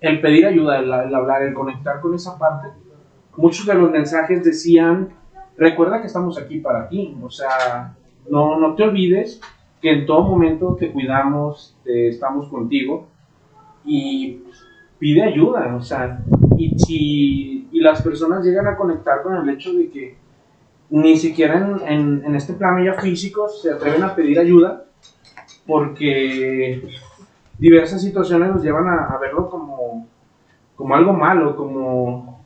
el pedir ayuda, el, hablar, el conectar con esa parte. Muchos de los mensajes decían, recuerda que estamos aquí para ti, o sea, no, no te olvides que en todo momento te cuidamos, te estamos contigo y pide ayuda, o sea, y si y las personas llegan a conectar con el hecho de que ni siquiera en, en, en este plano ya físico se atreven a pedir ayuda, porque diversas situaciones nos llevan a, a verlo como, como algo malo, como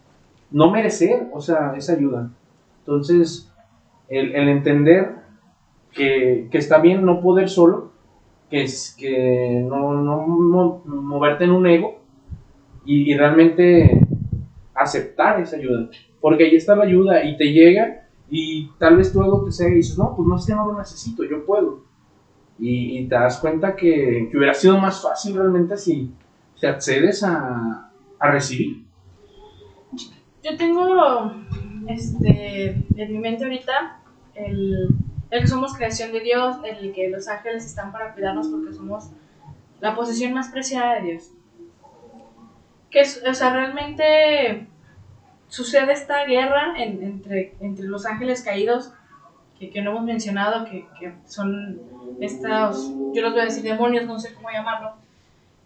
no merecer, o sea, esa ayuda. Entonces, el, el entender que, que está bien no poder solo, que, es, que no, no mo- moverte en un ego y, y realmente aceptar esa ayuda. Porque ahí está la ayuda y te llega y tal vez tu ego te cega y dices, no, pues no es que no lo necesito, yo puedo. Y, te das cuenta que, que hubiera sido más fácil realmente si te accedes a, a recibir. Yo tengo este, en mi mente ahorita el, el que somos creación de Dios, el que los ángeles están para cuidarnos porque somos la posesión más preciada de Dios. Que o sea, realmente sucede esta guerra en- entre, entre los ángeles caídos que, que no hemos mencionado, que, que son estos, yo los voy a decir demonios, no sé cómo llamarlo,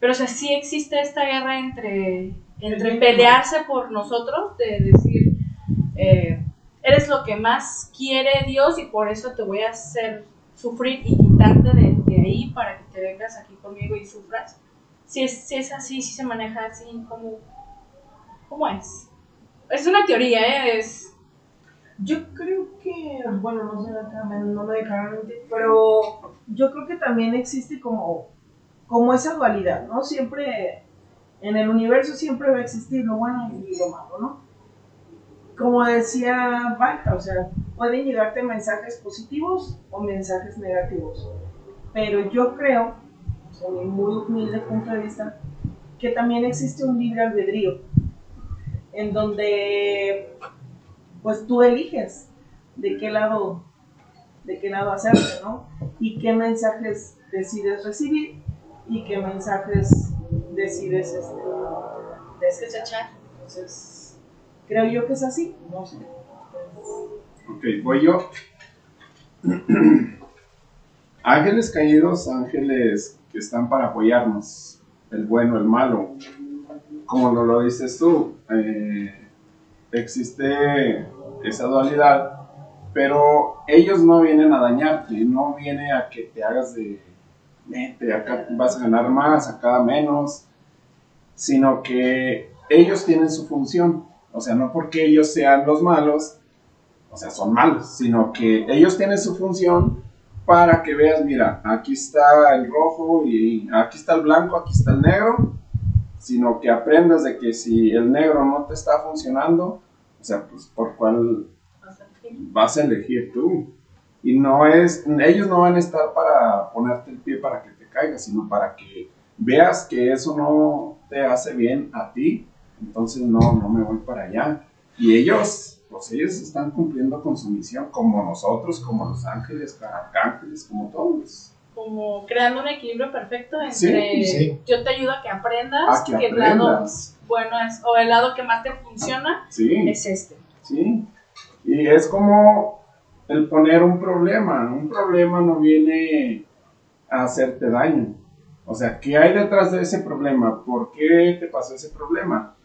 pero o sea, sí existe esta guerra entre, entre pelearse por nosotros, de decir, eh, eres lo que más quiere Dios y por eso te voy a hacer sufrir y quitarte de, de ahí para que te vengas aquí conmigo y sufras. Si es, si es así, si se maneja así, ¿cómo, cómo es? Es una teoría, ¿eh? Es, Yo creo que, bueno, no sé, no me dejaron pero yo creo que también existe como como esa dualidad, ¿no? Siempre, en el universo siempre va a existir lo bueno y lo malo, ¿no? Como decía Baca, o sea, pueden llegarte mensajes positivos o mensajes negativos, pero yo creo, en mi muy humilde punto de vista, que también existe un libre albedrío, en donde pues tú eliges de qué lado de qué lado hacerte, ¿no? Y qué mensajes decides recibir y qué mensajes decides este, desechar. Entonces, creo yo que es así, no sé. Ok, voy yo. ángeles caídos, ángeles que están para apoyarnos, el bueno, el malo. Como lo, lo dices tú, eh, existe esa dualidad pero ellos no vienen a dañarte, no viene a que te hagas de, vete, acá vas a ganar más, acá menos, sino que ellos tienen su función, o sea, no porque ellos sean los malos, o sea, son malos, sino que ellos tienen su función para que veas, mira, aquí está el rojo y aquí está el blanco, aquí está el negro, sino que aprendas de que si el negro no te está funcionando, o sea, pues por cuál vas a elegir tú. Y no es, ellos no van a estar para ponerte el pie para que te caigas, sino para que veas que eso no te hace bien a ti, entonces no, no me voy para allá. Y ellos, pues ellos están cumpliendo con su misión, como nosotros, como los ángeles, arcángeles, como todos. Como creando un equilibrio perfecto entre yo te ayudo a que aprendas, que, el lado bueno es, o el lado que más te funciona es este. Sí, y es como el poner un problema. Un problema no viene a hacerte daño. O sea, ¿qué hay detrás de ese problema? ¿Por qué te pasó ese problema?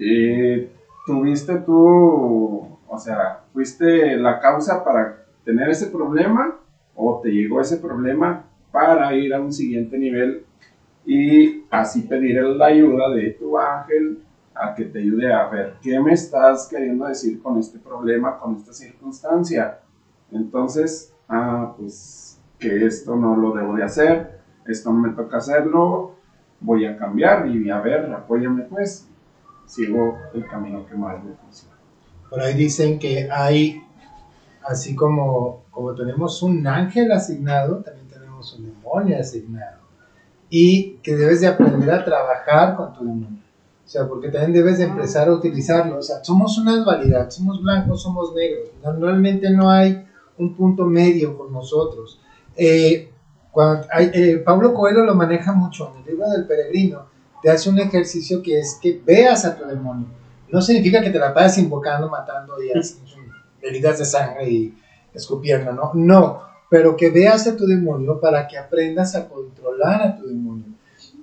Eh, ¿Tuviste tú, o sea, fuiste la causa para tener ese problema o te llegó ese problema para ir a un siguiente nivel y así pedir la ayuda de tu ángel a que te ayude a ver qué me estás queriendo decir con este problema, con esta circunstancia. Entonces, ah, pues que esto no lo debo de hacer, esto no me toca hacerlo, voy a cambiar y a ver, apóyame pues, sigo el camino que más me funciona. Por ahí dicen que hay, así como, como tenemos un ángel asignado, también tenemos un demonio asignado. Y que debes de aprender a trabajar con tu demonio o sea, porque también debes de empezar a utilizarlo. O sea, somos una dualidad, somos blancos, somos negros. Normalmente no hay un punto medio con nosotros. Eh, cuando eh, Pablo Coelho lo maneja mucho en el libro del peregrino. Te hace un ejercicio que es que veas a tu demonio. No significa que te la pases invocando, matando y haciendo heridas de sangre y escupiendo, ¿no? No, pero que veas a tu demonio para que aprendas a controlar a tu demonio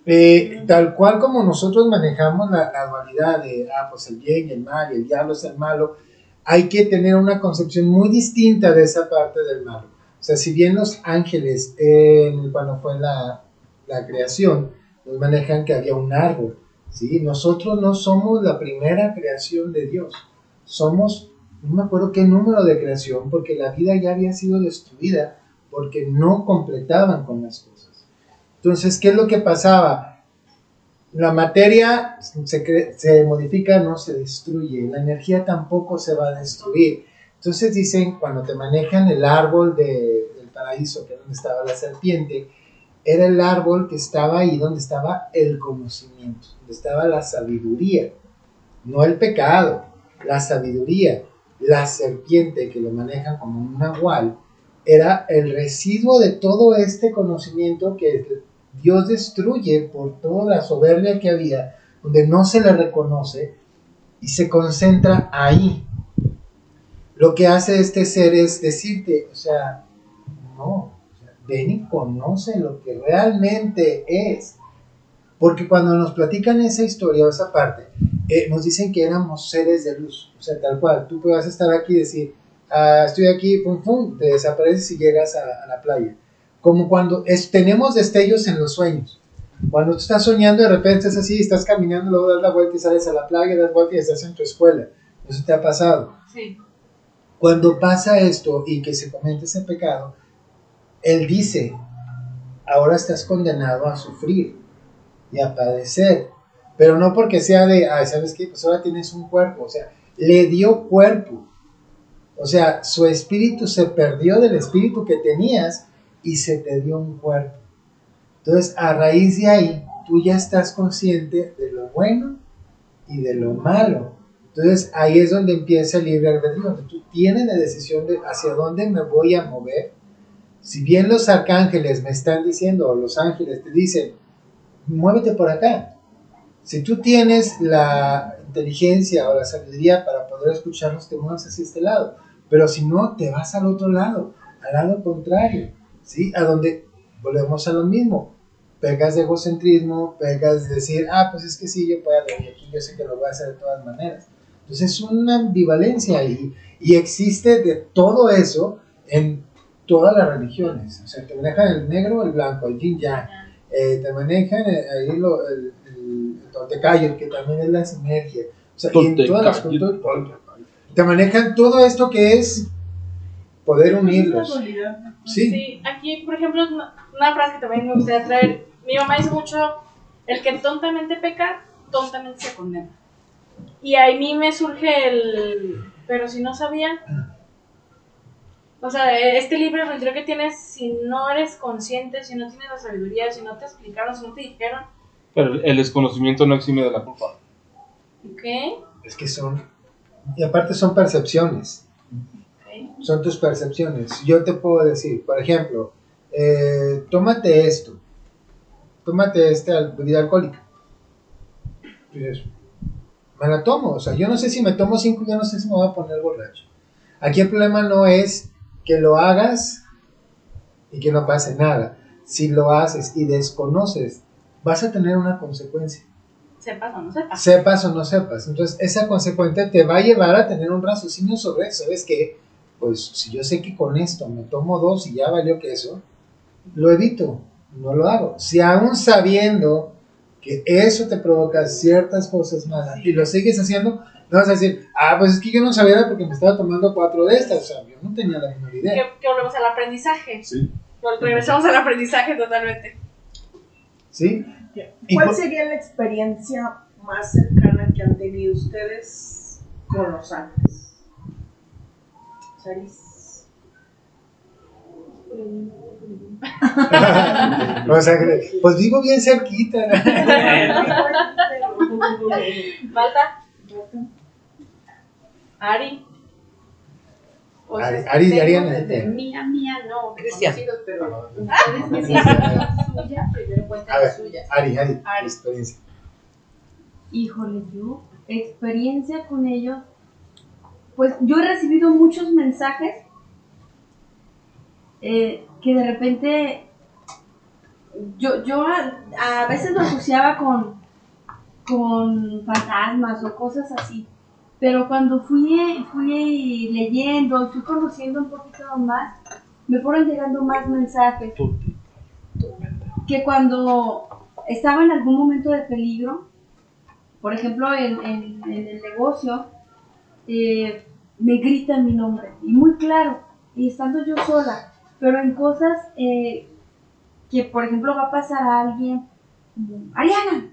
eh, tal cual como nosotros manejamos la, dualidad de, ah, pues el bien y el mal, y el diablo es el malo, hay que tener una concepción muy distinta de esa parte del malo. O sea, si bien los ángeles, cuando fue la, la creación, nos manejan que había un árbol, ¿sí? Nosotros no somos la primera creación de Dios, somos, no me acuerdo qué número de creación, porque la vida ya había sido destruida, porque no completaban con las cosas. Entonces, ¿qué es lo que pasaba? La materia se, modifica, no se destruye, la energía tampoco se va a destruir. Entonces dicen, cuando te manejan el árbol del paraíso, que es donde estaba la serpiente, era el árbol que estaba ahí donde estaba el conocimiento, donde estaba la sabiduría, no el pecado, la sabiduría. La serpiente que lo manejan como un nahual era el residuo de todo este conocimiento que Dios destruye por toda la soberbia que había, donde no se le reconoce y se concentra ahí. Lo que hace este ser es decirte, o sea, no, ven y conoce lo que realmente es. Porque cuando nos platican esa historia o esa parte, eh, nos dicen que éramos seres de luz. O sea, tal cual, tú puedes estar aquí y decir, ah, estoy aquí, pum, pum, te desapareces y llegas a la playa como cuando tenemos destellos en los sueños. Cuando tú estás soñando, de repente es así, estás caminando, luego das la vuelta y sales a la playa, das vuelta y estás en tu escuela. Eso te ha pasado. Sí. Cuando pasa esto y que se comete ese pecado, Él dice, ahora estás condenado a sufrir y a padecer. Pero no porque sea de, ay, ¿sabes qué? Pues ahora tienes un cuerpo. O sea, le dio cuerpo. O sea, su espíritu se perdió del espíritu que tenías y se te dio un cuerpo. Entonces, a raíz de ahí, tú ya estás consciente de lo bueno y de lo malo. Entonces, ahí es donde empieza el libre albedrío, donde tú tienes la decisión de hacia dónde me voy a mover. Si bien los arcángeles me están diciendo, o los ángeles te dicen, muévete por acá. Si tú tienes la inteligencia o la sabiduría para poder escucharlos, te mueves hacia este lado. Pero si no, te vas al otro lado, al lado contrario, ¿sí? A donde volvemos a lo mismo. Pegas de egocentrismo, pegas de decir, ah, pues es que sí, yo puedo, y aquí yo sé que lo voy a hacer de todas maneras. Entonces es una ambivalencia ahí, y existe de todo eso en todas las religiones. O sea, te manejan el negro, el blanco, el yin yang. Eh, te manejan eh, ahí lo, el toltecayo, que también es la sinergia. O sea, y en todas las culturas te manejan todo esto que es poder unirlos. Sí. Sí, aquí, por ejemplo, una, una frase que también me gustaría traer. Mi mamá dice mucho, el que tontamente peca, tontamente se condena. Y a mí me surge el, pero si no sabía. O sea, este libre albedrío que tienes, si no eres consciente, si no tienes la sabiduría, si no te explicaron, si no te dijeron, Pero el desconocimiento no exime de la culpa. ¿qué? Es que son, y aparte son percepciones, Ok. son tus percepciones. Yo te puedo decir, por ejemplo, eh, tómate esto, tómate esta bebida alcohólica. Me la tomo, o sea, yo no sé si me tomo cinco, yo no sé si me voy a poner borracho. Aquí el problema no es que lo hagas y que no pase nada. Si lo haces y desconoces, vas a tener una consecuencia. Sepas o no sepas. sepas o no sepas. Entonces, esa consecuencia te va a llevar a tener un raciocinio sobre eso. ¿Sabes qué? Pues si yo sé que con esto me tomo dos y ya valió que eso, lo evito, no lo hago. Si aún sabiendo que eso te provoca ciertas cosas malas y lo sigues haciendo, no vas a decir, ah, pues es que yo no sabía porque me estaba tomando cuatro de estas. O sea, yo no tenía la menor idea. Que, volvemos al aprendizaje. Sí. Regresamos al aprendizaje totalmente. ¿Sí? ¿Cuál sería la experiencia más cercana que han tenido ustedes con los ángeles? Saris. o sea, que- pues vivo bien cerquita. Malta. Ari. O Ari- sea, Ari- desde ¿eh? Mía, mía, no. Cristian. pero ustedes me dicen suya, primero A cuentan ver, la suya. Ari, Ari, Ari. experiencia. Híjole, yo, experiencia con ellos, pues yo he recibido muchos mensajes eh, que de repente yo, yo a, a veces lo asociaba con, con fantasmas o cosas así, pero cuando fui, fui leyendo y fui conociendo un poquito más, me fueron llegando más mensajes que cuando estaba en algún momento de peligro, por ejemplo, en, en- en el negocio, eh, me gritan mi nombre, y muy claro, y estando yo sola, pero en cosas eh, que, por ejemplo, va a pasar a alguien, Ariana.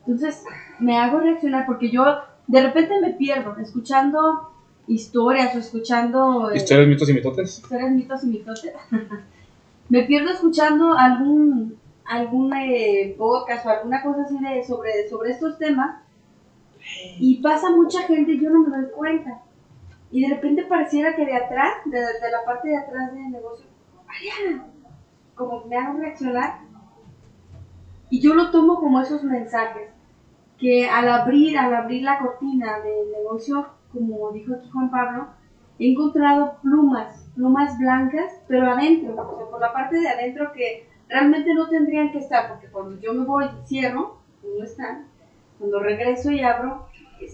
Entonces, me hago reaccionar porque yo de repente me pierdo escuchando historias o escuchando... eh, Historias, mitos y mitotes. historias, mitos y mitotes. me pierdo escuchando algún algún eh, podcast o alguna cosa así de sobre, sobre estos temas y pasa mucha gente y yo no me doy cuenta. Y de repente pareciera que de atrás, de, de la parte de atrás del negocio, como me hago reaccionar. Y yo lo tomo como esos mensajes, que al abrir, al abrir la cortina del negocio, como dijo aquí Juan Pablo, he encontrado plumas, plumas blancas, pero adentro, o sea, por la parte de adentro que realmente no tendrían que estar, porque cuando yo me voy y cierro, no están. Cuando regreso y abro,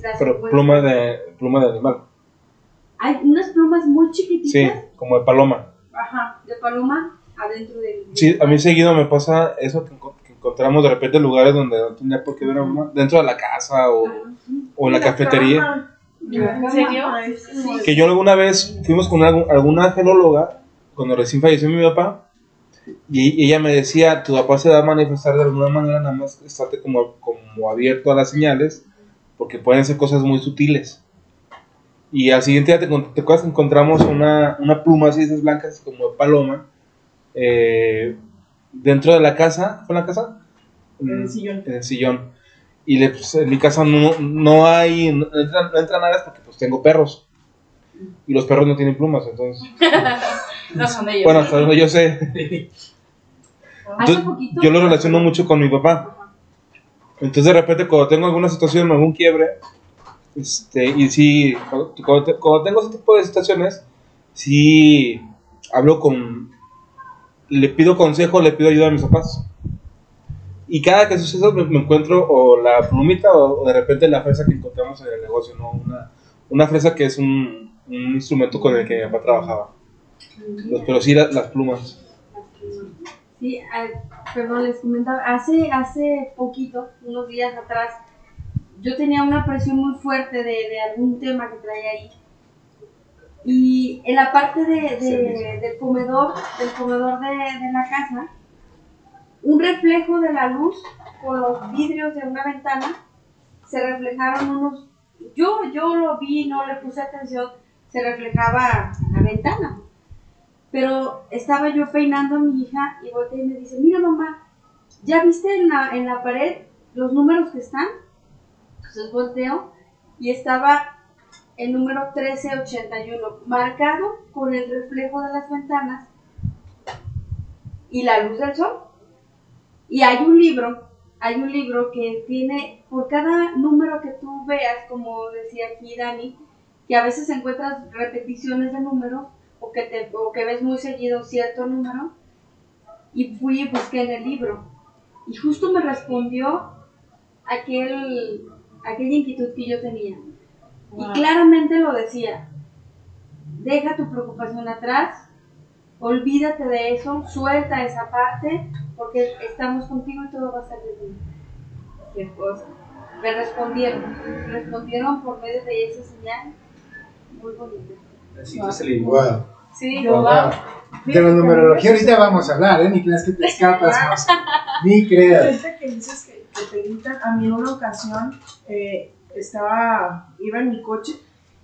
las Pero pluma de, pluma de animal. Hay unas plumas muy chiquititas, Sí, como de paloma. ajá, de paloma adentro del. Sí, a mí seguido me pasa eso que encontramos de repente lugares donde no tenía por qué ver a una, dentro de la casa o, o en la cafetería. ¿En serio? Que yo alguna vez fuimos con algún, alguna angelóloga, cuando recién falleció mi papá, Y, y ella me decía, tu papá se va a manifestar de alguna manera, nada más estate como, como abierto a las señales, porque pueden ser cosas muy sutiles. Y al siguiente día te, te acuerdas que encontramos una, una pluma así de esas blancas como de paloma eh, dentro de la casa. ¿Fue en la casa? En el Mm, sillón. En el sillón. Y le, pues, en mi casa no, no hay, no entran, no entran aves porque pues tengo perros. Y los perros no tienen plumas, entonces. No son ellos. Bueno, hasta donde yo sé. Yo, poquito. yo lo relaciono mucho con mi papá. Entonces de repente cuando tengo alguna situación, algún quiebre, este, y sí, cuando, cuando te- cuando tengo ese tipo de situaciones, sí hablo con, le pido consejo, le pido ayuda a mis papás. Y cada que sucede me, me encuentro o la plumita o, o de repente la fresa que encontramos en el negocio, ¿no? Una, una fresa que es un, un instrumento con el que mi papá trabajaba. Pues, pero sí la- las plumas. Sí, ah, perdón, les comentaba, hace, hace poquito, unos días atrás, yo tenía una presión muy fuerte de, de algún tema que traía ahí. Y en la parte de, de- del comedor, del comedor de, de la casa, un reflejo de la luz con los vidrios de una ventana, se reflejaron unos, yo, yo lo vi, no le puse atención, se reflejaba la ventana. Pero estaba yo peinando a mi hija y volteé y me dice, mira mamá, ¿ya viste en la, en la pared los números que están? Entonces volteo y estaba el número 1381 marcado con el reflejo de las ventanas y la luz del sol. Y hay un libro, hay un libro que tiene, por cada número que tú veas, como decía aquí Dani, que a veces encuentras repeticiones de números, o que, te, o que ves muy seguido cierto número, y fui y busqué en el libro. Y justo me respondió aquel, aquella inquietud que yo tenía. Wow. Y claramente lo decía, deja tu preocupación atrás, olvídate de eso, suelta esa parte, porque estamos contigo y todo va a salir bien. Qué cosa. Me respondieron, respondieron por medio de esa señal muy bonita. Necesitas el libro. Wow. Sí, Yo- Wow. De la numerología ahorita vamos a hablar, ¿eh? Ni creas que te escapas, Monse. Ni creas. Ahorita que dices que, que te gritan, a mí en una ocasión eh, estaba, iba en mi coche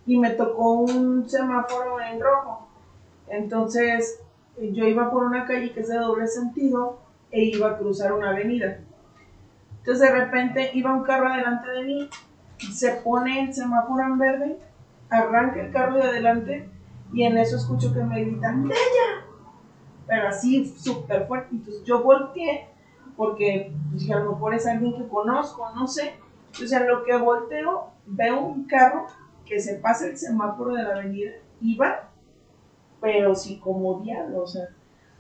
y me tocó un semáforo en rojo. Entonces yo iba por una calle que es de doble sentido e iba a cruzar una avenida. Entonces de repente iba un carro adelante de mí, se pone el semáforo en verde, arranca el carro de adelante y en eso escucho que me gritan, ¡Bella! Pero así súper fuerte. Entonces yo volteé porque dije, a lo mejor es alguien que conozco, no sé. Entonces en lo que volteo, veo un carro que se pasa el semáforo de la avenida, iba, pero sí como diablo, o sea.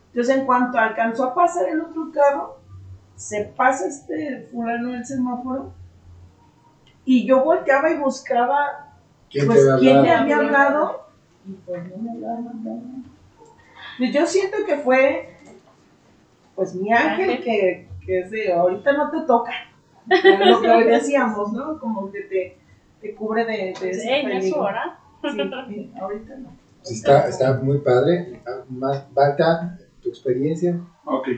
Entonces en cuanto alcanzó a pasar el otro carro, se pasa este fulano el semáforo y yo volteaba y buscaba ¿Quién pues quién me hablar? había hablado y pues no me. Pues yo siento que fue pues mi ángel que, que es de ahorita no te toca lo que hoy decíamos no como que te, te cubre de, de ese Sí, no es su peligro. hora. Sí, ahorita no Sí, está, está muy padre. Más, Balta, tu experiencia. Ok.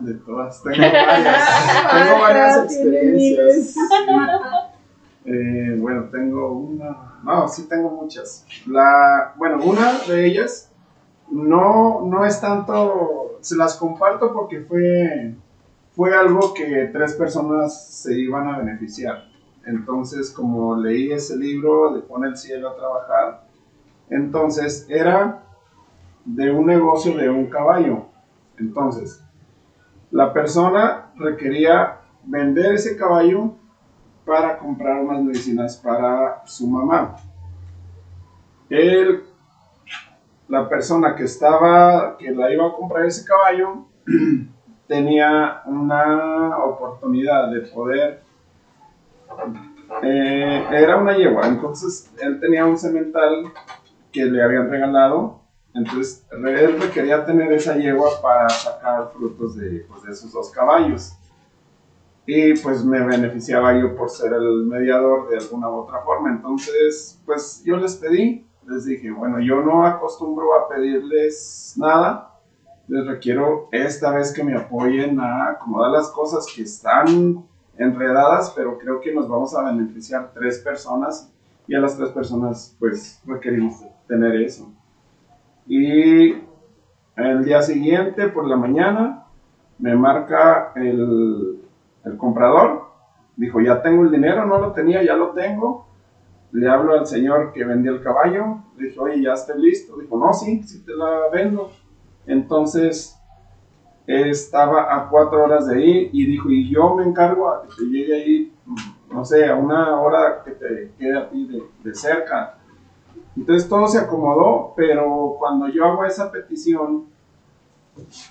De todas, tengo varias. tengo varias experiencias. Eh, bueno, tengo una. No, sí tengo muchas. La, bueno, una de ellas no, no es tanto. Se las comparto porque fue, fue algo que tres personas se iban a beneficiar. Entonces, como leí ese libro de Pone el cielo a trabajar, entonces era de un negocio de un caballo. Entonces, la persona requería vender ese caballo para comprar unas medicinas para su mamá. Él, la persona que estaba, que la iba a comprar ese caballo, tenía una oportunidad de poder, eh, era una yegua, entonces él tenía un cemental que le habían regalado, entonces él requería tener esa yegua para sacar frutos de, pues, de esos dos caballos. Y pues me beneficiaba yo por ser el mediador de alguna u otra forma. Entonces, pues yo les pedí, les dije, bueno, yo no acostumbro a pedirles nada, Les requiero esta vez que me apoyen a acomodar las cosas que están enredadas, pero creo que nos vamos a beneficiar tres personas y a las tres personas pues requerimos tener eso. Y el día siguiente, por la mañana, me marca el, comprador. Dijo, ya tengo el dinero, no lo tenía, ya lo tengo. Le hablo al señor que vendía el caballo. Le dije, oye, ya está listo. Dijo, no, sí, sí te la vendo. Entonces, estaba a cuatro horas de ahí y dijo, y yo me encargo a que te llegue ahí, no sé, a una hora que te quede a ti de, de cerca. Entonces todo se acomodó, pero cuando yo hago esa petición,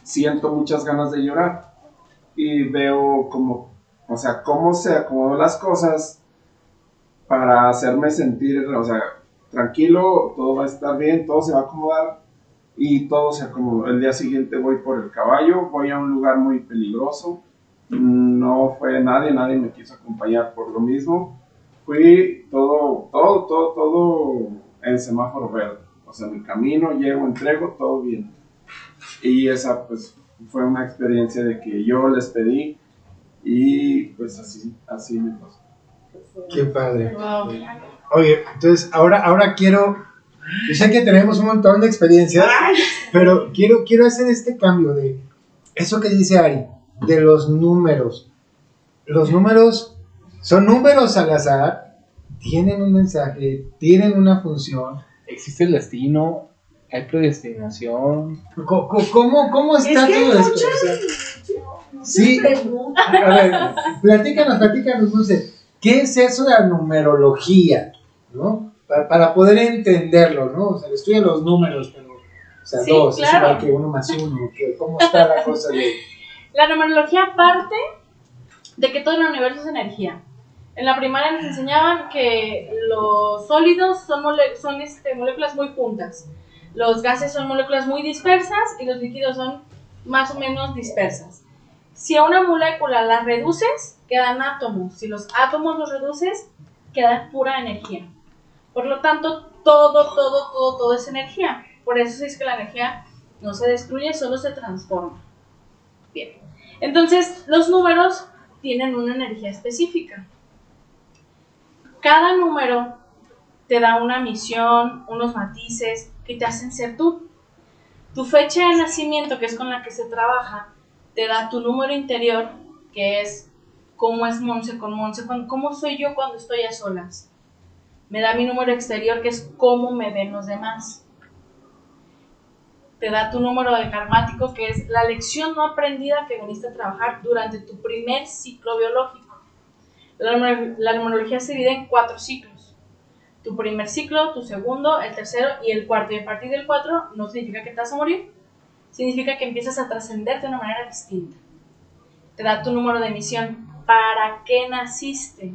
siento muchas ganas de llorar y veo como, o sea, cómo se acomodó las cosas para hacerme sentir, o sea, tranquilo, todo va a estar bien, todo se va a acomodar y todo se acomodó. El día siguiente voy por el caballo, voy a un lugar muy peligroso, no fue nadie, nadie me quiso acompañar por lo mismo. Fui todo, todo, todo, todo en semáforo verde. O sea, mi camino, llego, entrego, todo bien. Y esa pues fue una experiencia de que yo les pedí y pues así, así me pasó. Qué padre. Wow. Oye, entonces ahora, ahora quiero, yo sé que tenemos un montón de experiencias, pero quiero, quiero hacer este cambio de eso que dice Ari, de los números. Los números son números al azar, tienen un mensaje, tienen una función. Existe el destino, hay predestinación. Co- ¿Cómo, cómo está Es que todo esto? muchas- O sea, sí, a ver, platícanos, platícanos, no sé, ¿qué es eso de la numerología? ¿No? Para, para poder entenderlo, ¿no? O sea, de los números, pero, o sea, Sí, dos, es claro. igual que uno más uno, que ¿cómo está la cosa de...? La numerología parte de que todo el universo es energía. En la primaria nos enseñaban que los sólidos son, mole- son este, moléculas muy juntas, los gases son moléculas muy dispersas y los líquidos son más o menos dispersas. Si a una molécula la reduces, quedan átomos. Si los átomos los reduces, queda pura energía. Por lo tanto, todo, todo, todo, todo es energía. Por eso es que la energía no se destruye, solo se transforma. Bien. Entonces, los números tienen una energía específica. Cada número te da una misión, unos matices que te hacen ser tú. Tu fecha de nacimiento, que es con la que se trabaja, te da tu número interior, que es cómo es Monse con Monse, cómo soy yo cuando estoy a solas. Me da mi número exterior, que es cómo me ven los demás te da tu número de karmático, que es la lección no aprendida que viniste a trabajar durante tu primer ciclo biológico. La, la se divide en cuatro ciclos. Tu primer ciclo, tu segundo, el tercero y el cuarto. Y a partir del cuatro no significa que te a morir, significa que empiezas a trascender de una manera distinta. Te da tu número de misión. ¿Para qué naciste?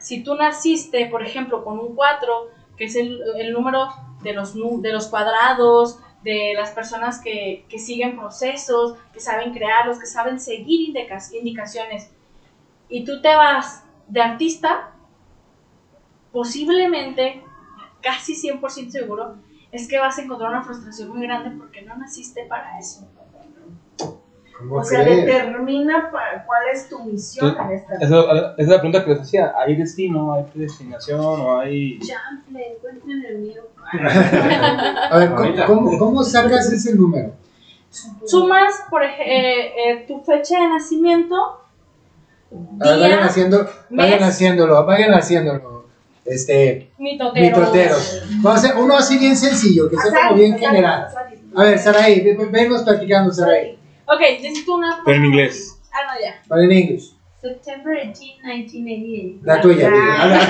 Si tú naciste, por ejemplo, con un 4, que es el, el número de los, de los cuadrados, de las personas que, que siguen procesos, que saben crearlos, que saben seguir indicaciones, y tú te vas de artista, posiblemente, casi 100% seguro, es que vas a encontrar una frustración muy grande porque no naciste para eso. ¿Cómo O sea, determina cuál es tu misión Tú- en esta Esa, esa es la pregunta que les hacía. ¿Hay destino? ¿Hay predestinación? ¿O hay...? Chanfle, encuentren el mío. A ver, ¿cómo, cómo, cómo sacas ese número? Sumas, por ej- tu fecha de nacimiento, A ver, vayan día, haciendo, vayan haciéndolo, vayan haciéndolo. Este, mitoteros. mitoteros. Vamos a hacer uno así bien sencillo, que sea como bien general. A ver, Saraí, ven- venos platicando, Saraí. Ok, necesito una. Pero en inglés. Ah, no, ya. Vale, en inglés. September 18, 1988. La tuya, Ah.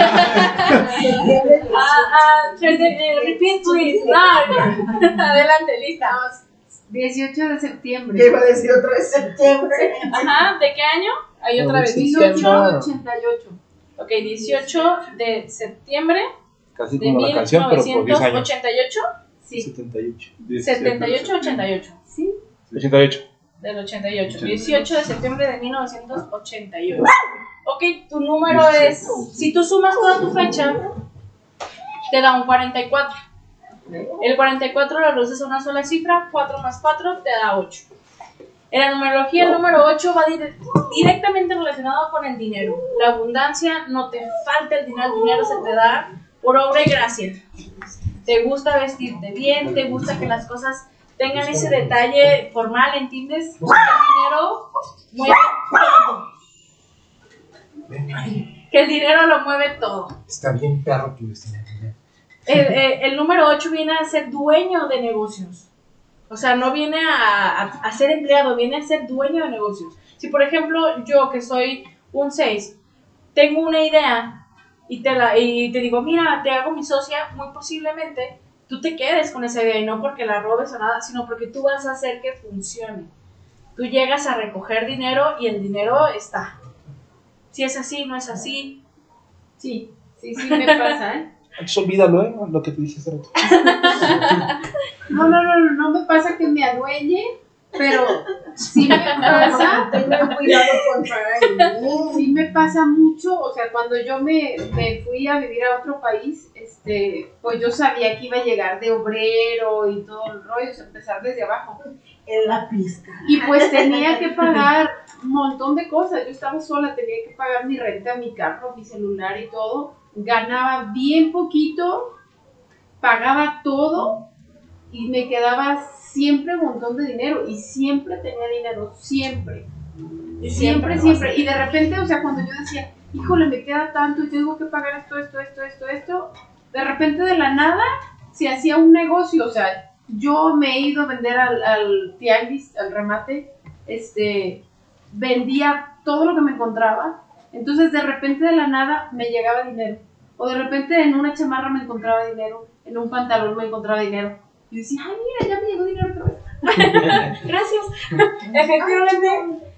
Ah, ah, to, eh, repeat, please. No, adelante, lista. 18 de septiembre. ¿Qué iba a decir otra vez? Septiembre. Ajá, ¿de qué año? Ahí otra vez. 18 18. 88. Ok, 18 de septiembre Casi de como la canción, pero por 10 años. 1988. Sí. 78. 78, 88. Sí. 88. Del 88. 18 de septiembre de 1988. Ok, tu número es. Si tú sumas toda tu fecha, te da un 44. El 44 lo reduces a una sola cifra, 4 más 4 te da 8. En la numerología, el número 8 va dire- directamente relacionado con el dinero. La abundancia, no te falta el dinero, el dinero se te da por obra y gracia. Te gusta vestirte bien, te gusta que las cosas tengan ese detalle formal, ¿entiendes? Que el dinero mueve todo. Que el dinero lo mueve todo. Está bien perro que lo. El, el- el número 8 viene a ser dueño de negocios. O sea, no viene a, a- a ser empleado, viene a ser dueño de negocios. Si, por ejemplo, yo que soy un 6, tengo una idea y te, la, y te digo, mira, te hago mi socia, muy posiblemente tú te quedes con esa idea y no porque la robes o nada, sino porque tú vas a hacer que funcione. Tú llegas a recoger dinero y el dinero está. Si es así, no es así. Sí, sí, sí me pasa, ¿eh? Entonces olvídalo, ¿eh? Lo que tú dijiste. hace rato. No, no, no, no, no me pasa que me adueñe, pero sí me pasa, Tengan cuidado contra sí me pasa mucho, o sea, cuando yo me, me fui a vivir a otro país, este, pues yo sabía que iba a llegar de obrero y todo el rollo, o sea, empezar desde abajo. En la pizca. Y pues tenía que pagar un montón de cosas. Yo estaba sola, tenía que pagar mi renta, mi carro, mi celular y todo. Ganaba bien poquito, pagaba todo y me quedaba siempre un montón de dinero. Y siempre tenía dinero, siempre. Siempre, siempre. Y de repente, o sea, cuando yo decía, híjole, me queda tanto y tengo que pagar esto, esto, esto, esto, esto, de repente de la nada se hacía un negocio, o sea, yo me he ido a vender al, al tianguis, al remate, este, vendía todo lo que me encontraba, entonces de repente de la nada me llegaba dinero, o de repente en una chamarra me encontraba dinero, en un pantalón me encontraba dinero, y decía, ay, mira, ya me llegó dinero otra vez. Gracias. Efectivamente,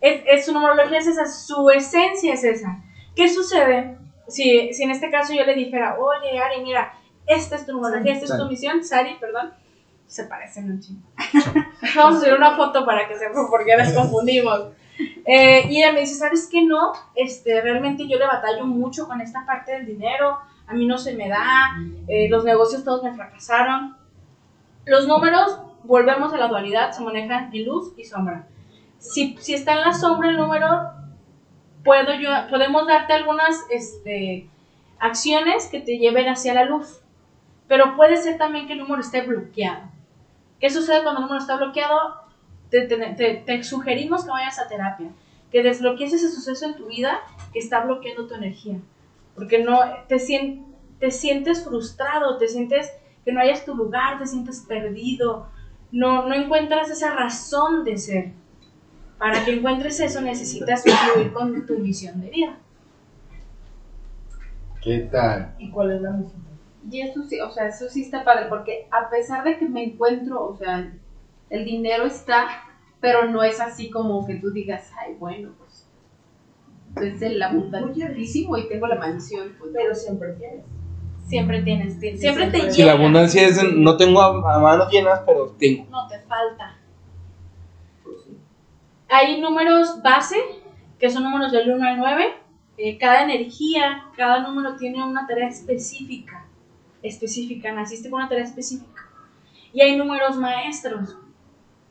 es, es su numerología es esa, su esencia es esa. ¿Qué sucede si, si en este caso yo le dijera, oye, Ari, mira, esta es tu numerología, esta es tu Sari. misión, Sari, perdón, se parecen un chingo. Vamos a subir una foto para que sepan por qué las confundimos. Eh, y ella me dice, ¿sabes qué no? Este, realmente yo le batallo mucho con esta parte del dinero, a mí no se me da, eh, los negocios todos me fracasaron. Los números, volvemos a la dualidad, se manejan en luz y sombra. Si, si está en la sombra el número, puedo yo, podemos darte algunas este, acciones que te lleven hacia la luz. Pero puede ser también que el número esté bloqueado. ¿Qué sucede cuando el número está bloqueado? Te, te- sugerimos que vayas a terapia, que desbloquees ese suceso en tu vida que está bloqueando tu energía. Porque no te, te sientes frustrado, te sientes que no hayas tu lugar, te sientes perdido, no, no encuentras esa razón de ser. Para que encuentres eso necesitas fluir con tu misión de vida. ¿Qué tal? ¿Y cuál es la misión? Y eso sí, o sea, eso sí está padre, porque a pesar de que me encuentro, o sea, el dinero está, pero no es así como que tú digas, ay, bueno, pues es el abundantísimo y tengo la mansión. Pues, Pero siempre tienes. Siempre tienes, ti- siempre te Si la abundancia es, no tengo a, a manos llenas, pero tengo. no te falta. Hay números base, que son números del 1 al 9. Eh, cada energía, cada número tiene una tarea específica. Específica, naciste con una tarea específica. Y hay números maestros.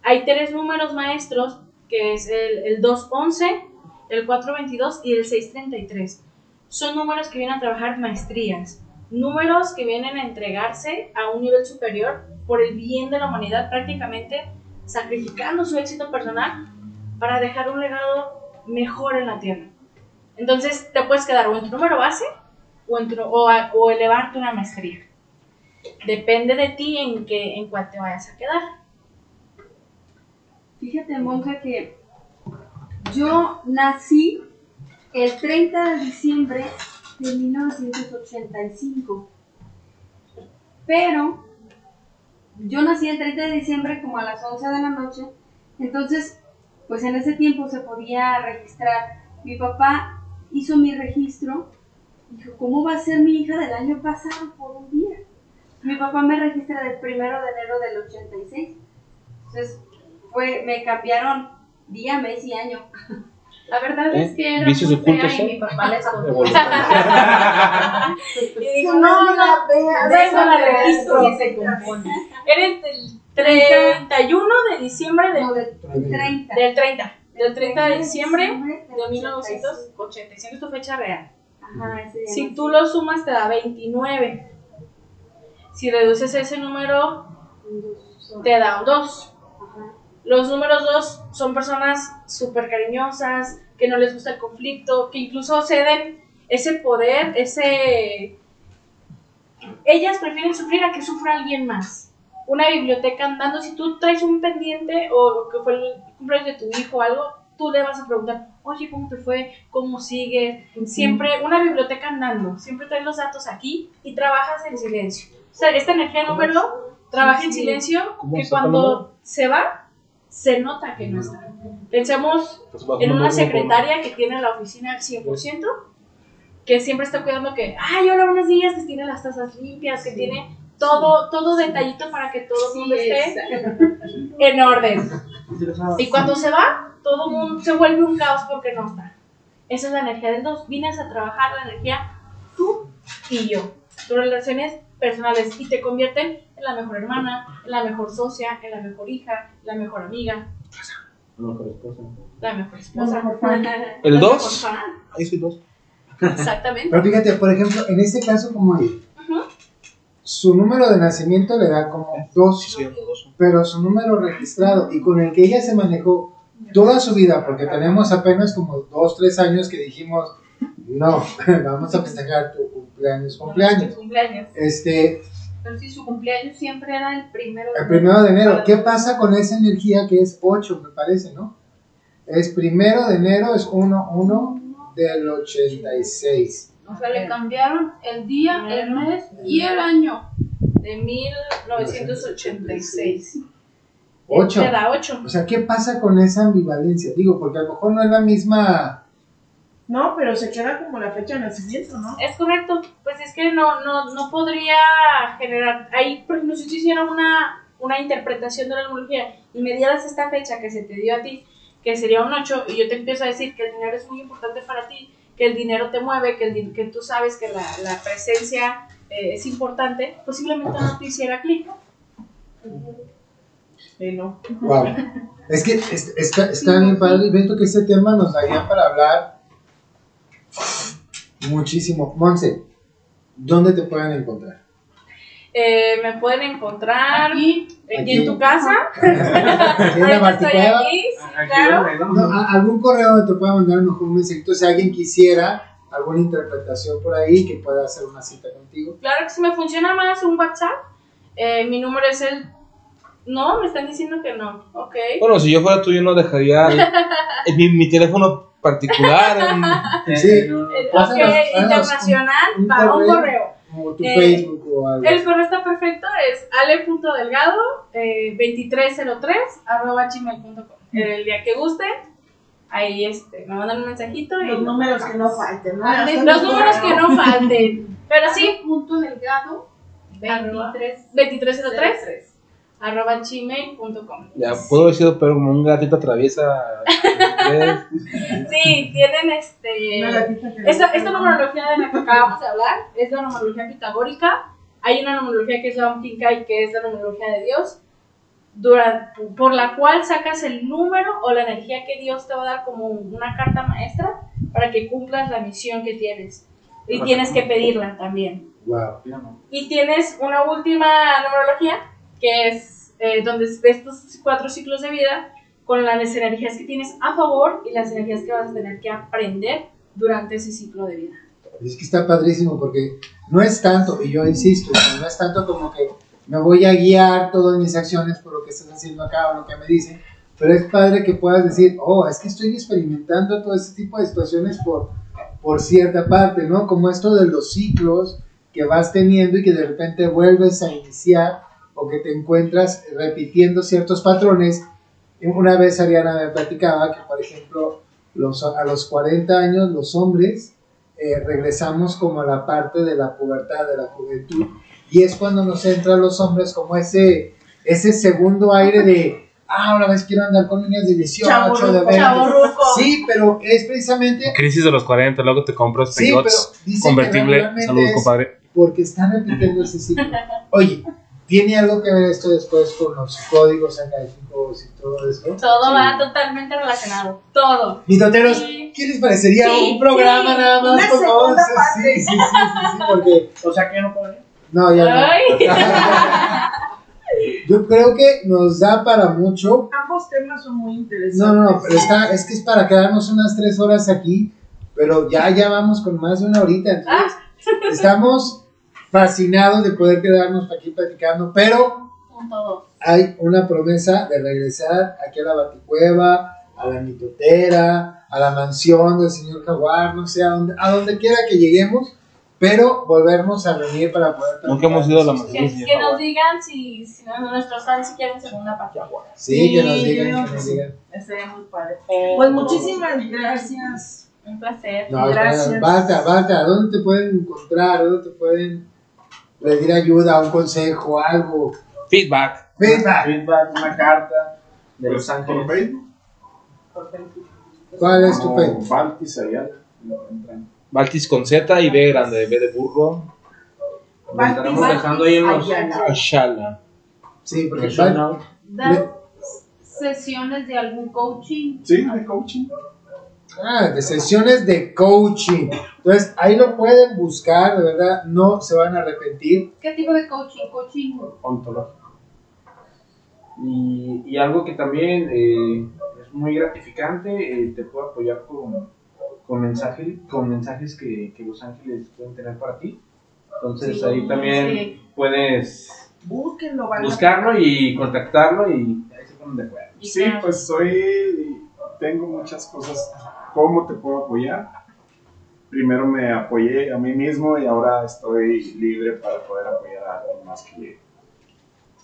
Hay tres números maestros, que es el, el 211, el 422 y el 633. Son números que vienen a trabajar maestrías. Números que vienen a entregarse a un nivel superior por el bien de la humanidad, prácticamente sacrificando su éxito personal para dejar un legado mejor en la Tierra. Entonces te puedes quedar o en tu número base o, en tu- o, a- o elevarte una maestría. Depende de ti en, qué, en cuál te vayas a quedar. Fíjate, monja, que yo nací el 30 de diciembre de 1985. Pero yo nací el 30 de diciembre como a las 11 de la noche. Entonces, pues en ese tiempo se podía registrar. Mi papá hizo mi registro. Dijo, ¿cómo va a ser mi hija del año pasado por un día? Mi papá me registra del primero de enero del 86. Entonces, fue, me cambiaron día, mes y año. La verdad es que era Vicios muy ocultos, fea y mi papá la escondió. Y dijo, no, no, déjala la registro. registro. se compone. Eres del 31 de diciembre de- No, del 30. del 30. Del 30 de diciembre del de 1985 es tu fecha real. Ajá, ese día Si tú lo sumas te da 29. Si reduces ese número te da un 2. Los números 2 son personas súper cariñosas, que no les gusta el conflicto, que incluso ceden ese poder, ese... Ellas prefieren sufrir a que sufra alguien más. Una biblioteca andando, si tú traes un pendiente o que fue el cumpleaños de tu hijo o algo, tú le vas a preguntar, oye, ¿cómo te fue? ¿Cómo sigues? Siempre, una biblioteca andando, siempre traes los datos aquí y trabajas en silencio. O sea, esta energía número trabaja en silencio, ¿Cómo que cuando se va, se nota que no está. Pensemos en una secretaria que tiene la oficina al 100%, que siempre está cuidando que, ay, hola, buenos días, que tiene las tazas limpias, que tiene todo, todo detallito para que todo el mundo Sí, esté exacto. en orden. Y cuando se va, todo el mundo se vuelve un caos porque no está. Esa es la energía del 2. Vienes a trabajar la energía tú y yo. Tus relaciones personales y te convierten en la mejor hermana, en la mejor socia, en la mejor hija, la mejor amiga, la mejor esposa. La mejor fan. ¿El La dos? mejor fan. Ahí soy dos. Exactamente. Pero fíjate, por ejemplo, en este caso como Ujú. su número de nacimiento le da como dos, Sí, soy dos. pero su número registrado y con el que ella se manejó toda su vida, porque tenemos apenas como dos, tres años que dijimos, no, vamos a festejar tu cumpleaños, cumpleaños. Cumpleaños. Este, Pero si su cumpleaños siempre era el primero de el primero de enero, ¿qué pasa con esa energía que es 8, me parece, no? Es primero de enero, es 1, 1 del 86. O sea, le cambiaron el día, el mes y el año. De 1986. 8. Te da 8. O sea, ¿qué pasa con esa ambivalencia? Digo, porque a lo mejor no es la misma... No, pero se queda como la fecha de nacimiento, ¿no? Es correcto, pues es que no, no, no podría generar, ahí por ejemplo si tú hicieras una, una interpretación de la numerología y me dieras esta fecha que se te dio a ti, que sería un 8, y yo te empiezo a decir que el dinero es muy importante para ti, que el dinero te mueve, que, el, din- que tú sabes que la, la presencia eh, es importante, posiblemente no te hiciera clic. Sí, no. Wow. Es que es- está, está bien padre y veo que este tema nos daría para hablar muchísimo. Monse, ¿dónde te pueden encontrar? Eh, me pueden encontrar Aquí, en tu casa. ¿Aquí en la Marticueva? Aquí claro. No, algún correo donde te pueda mandar a lo mejor un mensajito si alguien quisiera alguna interpretación por ahí que pueda hacer una cita contigo. Claro que si me funciona más un WhatsApp, eh, mi número es el... No, me están diciendo que no. Ok. Bueno, si yo fuera tú, yo no dejaría el- el- mi, mi teléfono particular. en- Sí. Eh, Pásanos- ok, pásanos internacional un- un para un correo. correo. Como tu Eh, Facebook o algo. El correo está perfecto, es ale.delgado eh, 2303 arroba gmail.com. El día que guste, ahí este, me mandan un mensajito y Los números que no falten, ¿no? Ale- los números que no falten. Pero sí, punto delgado, 23. 2303 arroba gmail.com. Ya puedo decir, pero como un gatito atraviesa. Sí, tienen este. Esta, esta numerología de la que acabamos de hablar es la numerología pitagórica. Hay una numerología que es la Onkinkai, que es la numerología de Dios, durante, por la cual sacas el número o la energía que Dios te va a dar como una carta maestra para que cumplas la misión que tienes. Y tienes que pedirla también. Wow. Y tienes una última numerología, que es eh, donde ves tus cuatro ciclos de vida con las energías que tienes a favor y las energías que vas a tener que aprender durante ese ciclo de vida. Es que está padrísimo porque no es tanto, y yo insisto, no es tanto como que me voy a guiar todas mis acciones por lo que estás haciendo acá o lo que me dicen, pero es padre que puedas decir, oh, es que estoy experimentando todo este tipo de situaciones por, por cierta parte, ¿no? Como esto de los ciclos que vas teniendo y que de repente vuelves a iniciar o que te encuentras repitiendo ciertos patrones. Una vez Ariana me platicaba que, por ejemplo, los, a los 40 años los hombres eh, regresamos como a la parte de la pubertad, de la juventud, y es cuando nos entra a los hombres como ese, ese segundo aire de, ah, ahora vez quiero andar con niñas de 18, de Chavorruco, 20. chavorruco. Sí, pero es precisamente Crisis de los 40, luego te compras Sí, que convertible. Saludos, compadre. porque están repitiendo ese ciclo. Oye, ¿tiene algo que ver esto después con los códigos académicos y todo eso? Todo va totalmente relacionado. Todo. Mitoteros, Sí. ¿qué les parecería Sí, un programa sí, nada más una con segunda once? parte. Sí, sí, sí, sí, sí, porque O sea que no puedo ir. no, ya no. Yo creo que nos da para mucho. Ambos temas son muy interesantes. No, no, no, pero está, es que es para quedarnos unas tres horas aquí, pero ya, ya vamos con más de una horita, entonces estamos fascinados de poder quedarnos aquí platicando, pero hay una promesa de regresar aquí a la Baticueva, a la mitotera, a la mansión del señor Jaguar, no sé, a donde, a donde quiera que lleguemos, pero volvernos a reunir para poder... Nunca hemos ido a la Que, mansión. que nos digan si, si nuestros fans si quieren segunda parte. Sí, que nos Sí, digan, que nos digan. Estaría muy padre. Pues muchísimas gracias. Un placer. No, Gracias. Bata, Bata, ¿dónde te pueden encontrar? ¿Dónde te pueden pedir ayuda, un consejo, algo? Feedback. Feedback. Feedback, una carta de Los Pues, por Ángeles. Facebook. ¿Cuál es tu Facebook? Baltis encuentran. Baltis con Z y B grande, B de burro. Lo estaremos dejando ahí en los. Ayala. Ashala. Sí, porque. ¿Das sesiones de algún coaching? Sí, de coaching. Ah, de sesiones de coaching. Entonces, ahí lo pueden buscar, de verdad, no se van a arrepentir. ¿Qué tipo de coaching? Coaching ontológico. Y, y algo que también eh, es muy gratificante, eh, te puedo apoyar con, con, mensaje, con mensajes que, que Los Ángeles pueden tener para ti. Entonces Sí, ahí también sí. puedes Búsquenlo, buscarlo y contactarlo y ahí se ponen de acuerdo. Sí, pues soy. Tengo muchas cosas. ¿Cómo te puedo apoyar? Primero me apoyé a mí mismo y ahora estoy libre para poder apoyar a alguien más que llegue.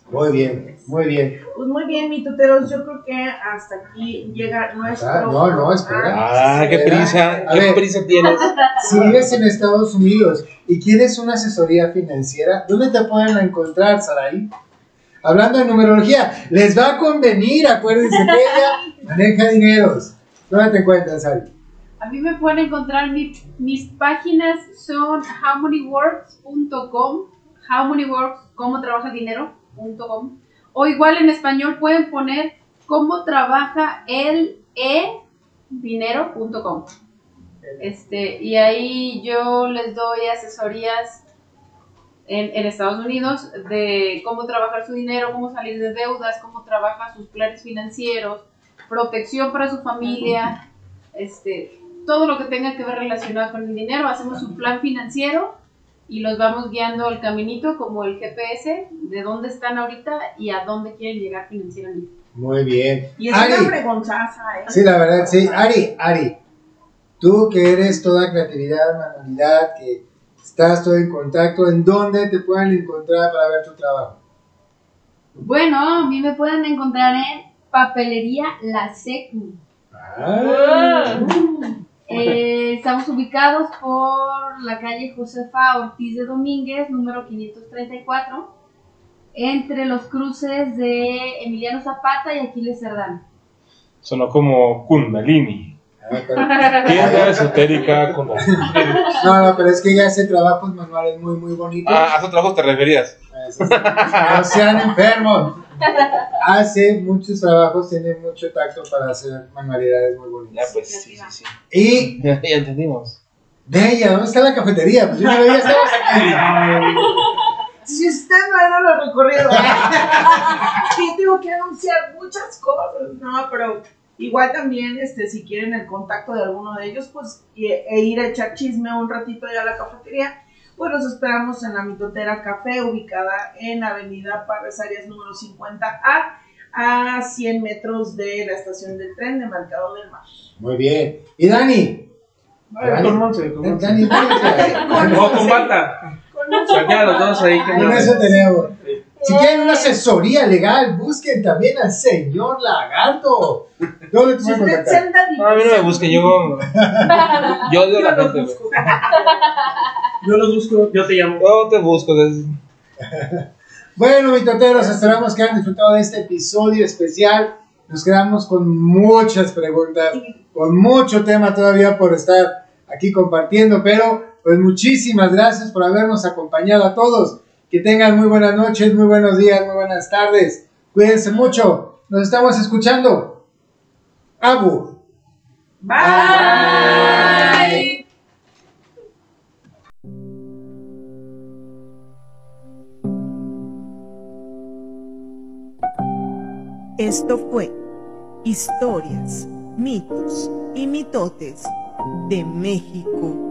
Muy bien, muy bien. Pues muy bien, mi tuteros, yo creo que hasta aquí llega nuestro. Ah, no, no, espera. Ah, qué prisa. A ¿Qué ver. prisa tienes? Si vives en Estados Unidos y quieres una asesoría financiera, ¿dónde te pueden encontrar, Sarai? Hablando de numerología, les va a convenir, acuérdense que ella maneja dineros. ¿Dónde te encuentras, Sarai? A mí me pueden encontrar, mi- mis páginas son howmanyworks.com, howmanyworks, cómo trabaja el dinero.com, o igual en español pueden poner cómo trabaja el e dinero.com. Este, y ahí yo les doy asesorías en, en Estados Unidos de cómo trabajar su dinero, cómo salir de deudas, cómo trabaja sus planes financieros, protección para su familia, este, todo lo que tenga que ver relacionado con el dinero. Hacemos un plan financiero y los vamos guiando el caminito como el GPS de dónde están ahorita y a dónde quieren llegar financieramente. Muy bien. Y es Ari. una pregonzaza, ¿eh? Sí, la verdad, sí. Ari, Ari, tú que eres toda creatividad, manualidad, que estás todo en contacto, ¿en dónde te pueden encontrar para ver tu trabajo? Bueno, a mí me pueden encontrar en Papelería La Secu. Ah, Eh, estamos ubicados por la calle Josefa Ortiz de Domínguez, número 534, entre los cruces de Emiliano Zapata y Aquiles Cerdán. Sonó como Kundalini. Ah, Tienda esotérica con No, no, pero es que ella hace trabajos manuales muy, muy bonitos. Ah, a esos trabajos te referías. Eso sí. No sean enfermos. Hace muchos trabajos, tiene mucho tacto para hacer manualidades muy Ya, bonitas. pues, sí, sí, sí. Y Ya, ya entendimos. de ella, ¿dónde está la cafetería? Pues yo no ya estamos aquí. Si usted no ha dado los recorridos, sí tengo que anunciar muchas cosas, no, pero igual también, este, si quieren el contacto de alguno de ellos, pues, e ir a echar chisme un ratito allá a la cafetería, pues los esperamos en la Mitotera Café, ubicada en Avenida Parres Arias número 50A, a 100 metros de la estación del tren de Mercado del Mar. Muy bien. ¿Y Dani? Ay, con Monse, con Monse. Dani, Dani. Con Bata. Cualquiera de los dos ahí que Con no- eso tenemos. Si quieren una asesoría legal, busquen también al señor Lagarto. ¿Dónde te Si pueden usted contactar? No, a mí no me busquen, yo. Yo odio a la Yo lo gente, güey. busco. Yo los busco, yo te llamo. Yo te busco. Bueno, mitoteros, esperamos que hayan disfrutado de este episodio especial nos quedamos con muchas preguntas, con mucho tema todavía por estar aquí compartiendo, pero pues muchísimas gracias por habernos acompañado a todos. Que tengan muy buenas noches, muy buenos días, muy buenas tardes. Cuídense mucho. Nos estamos escuchando. Abu. Bye. Esto fue Historias, mitos y mitotes de México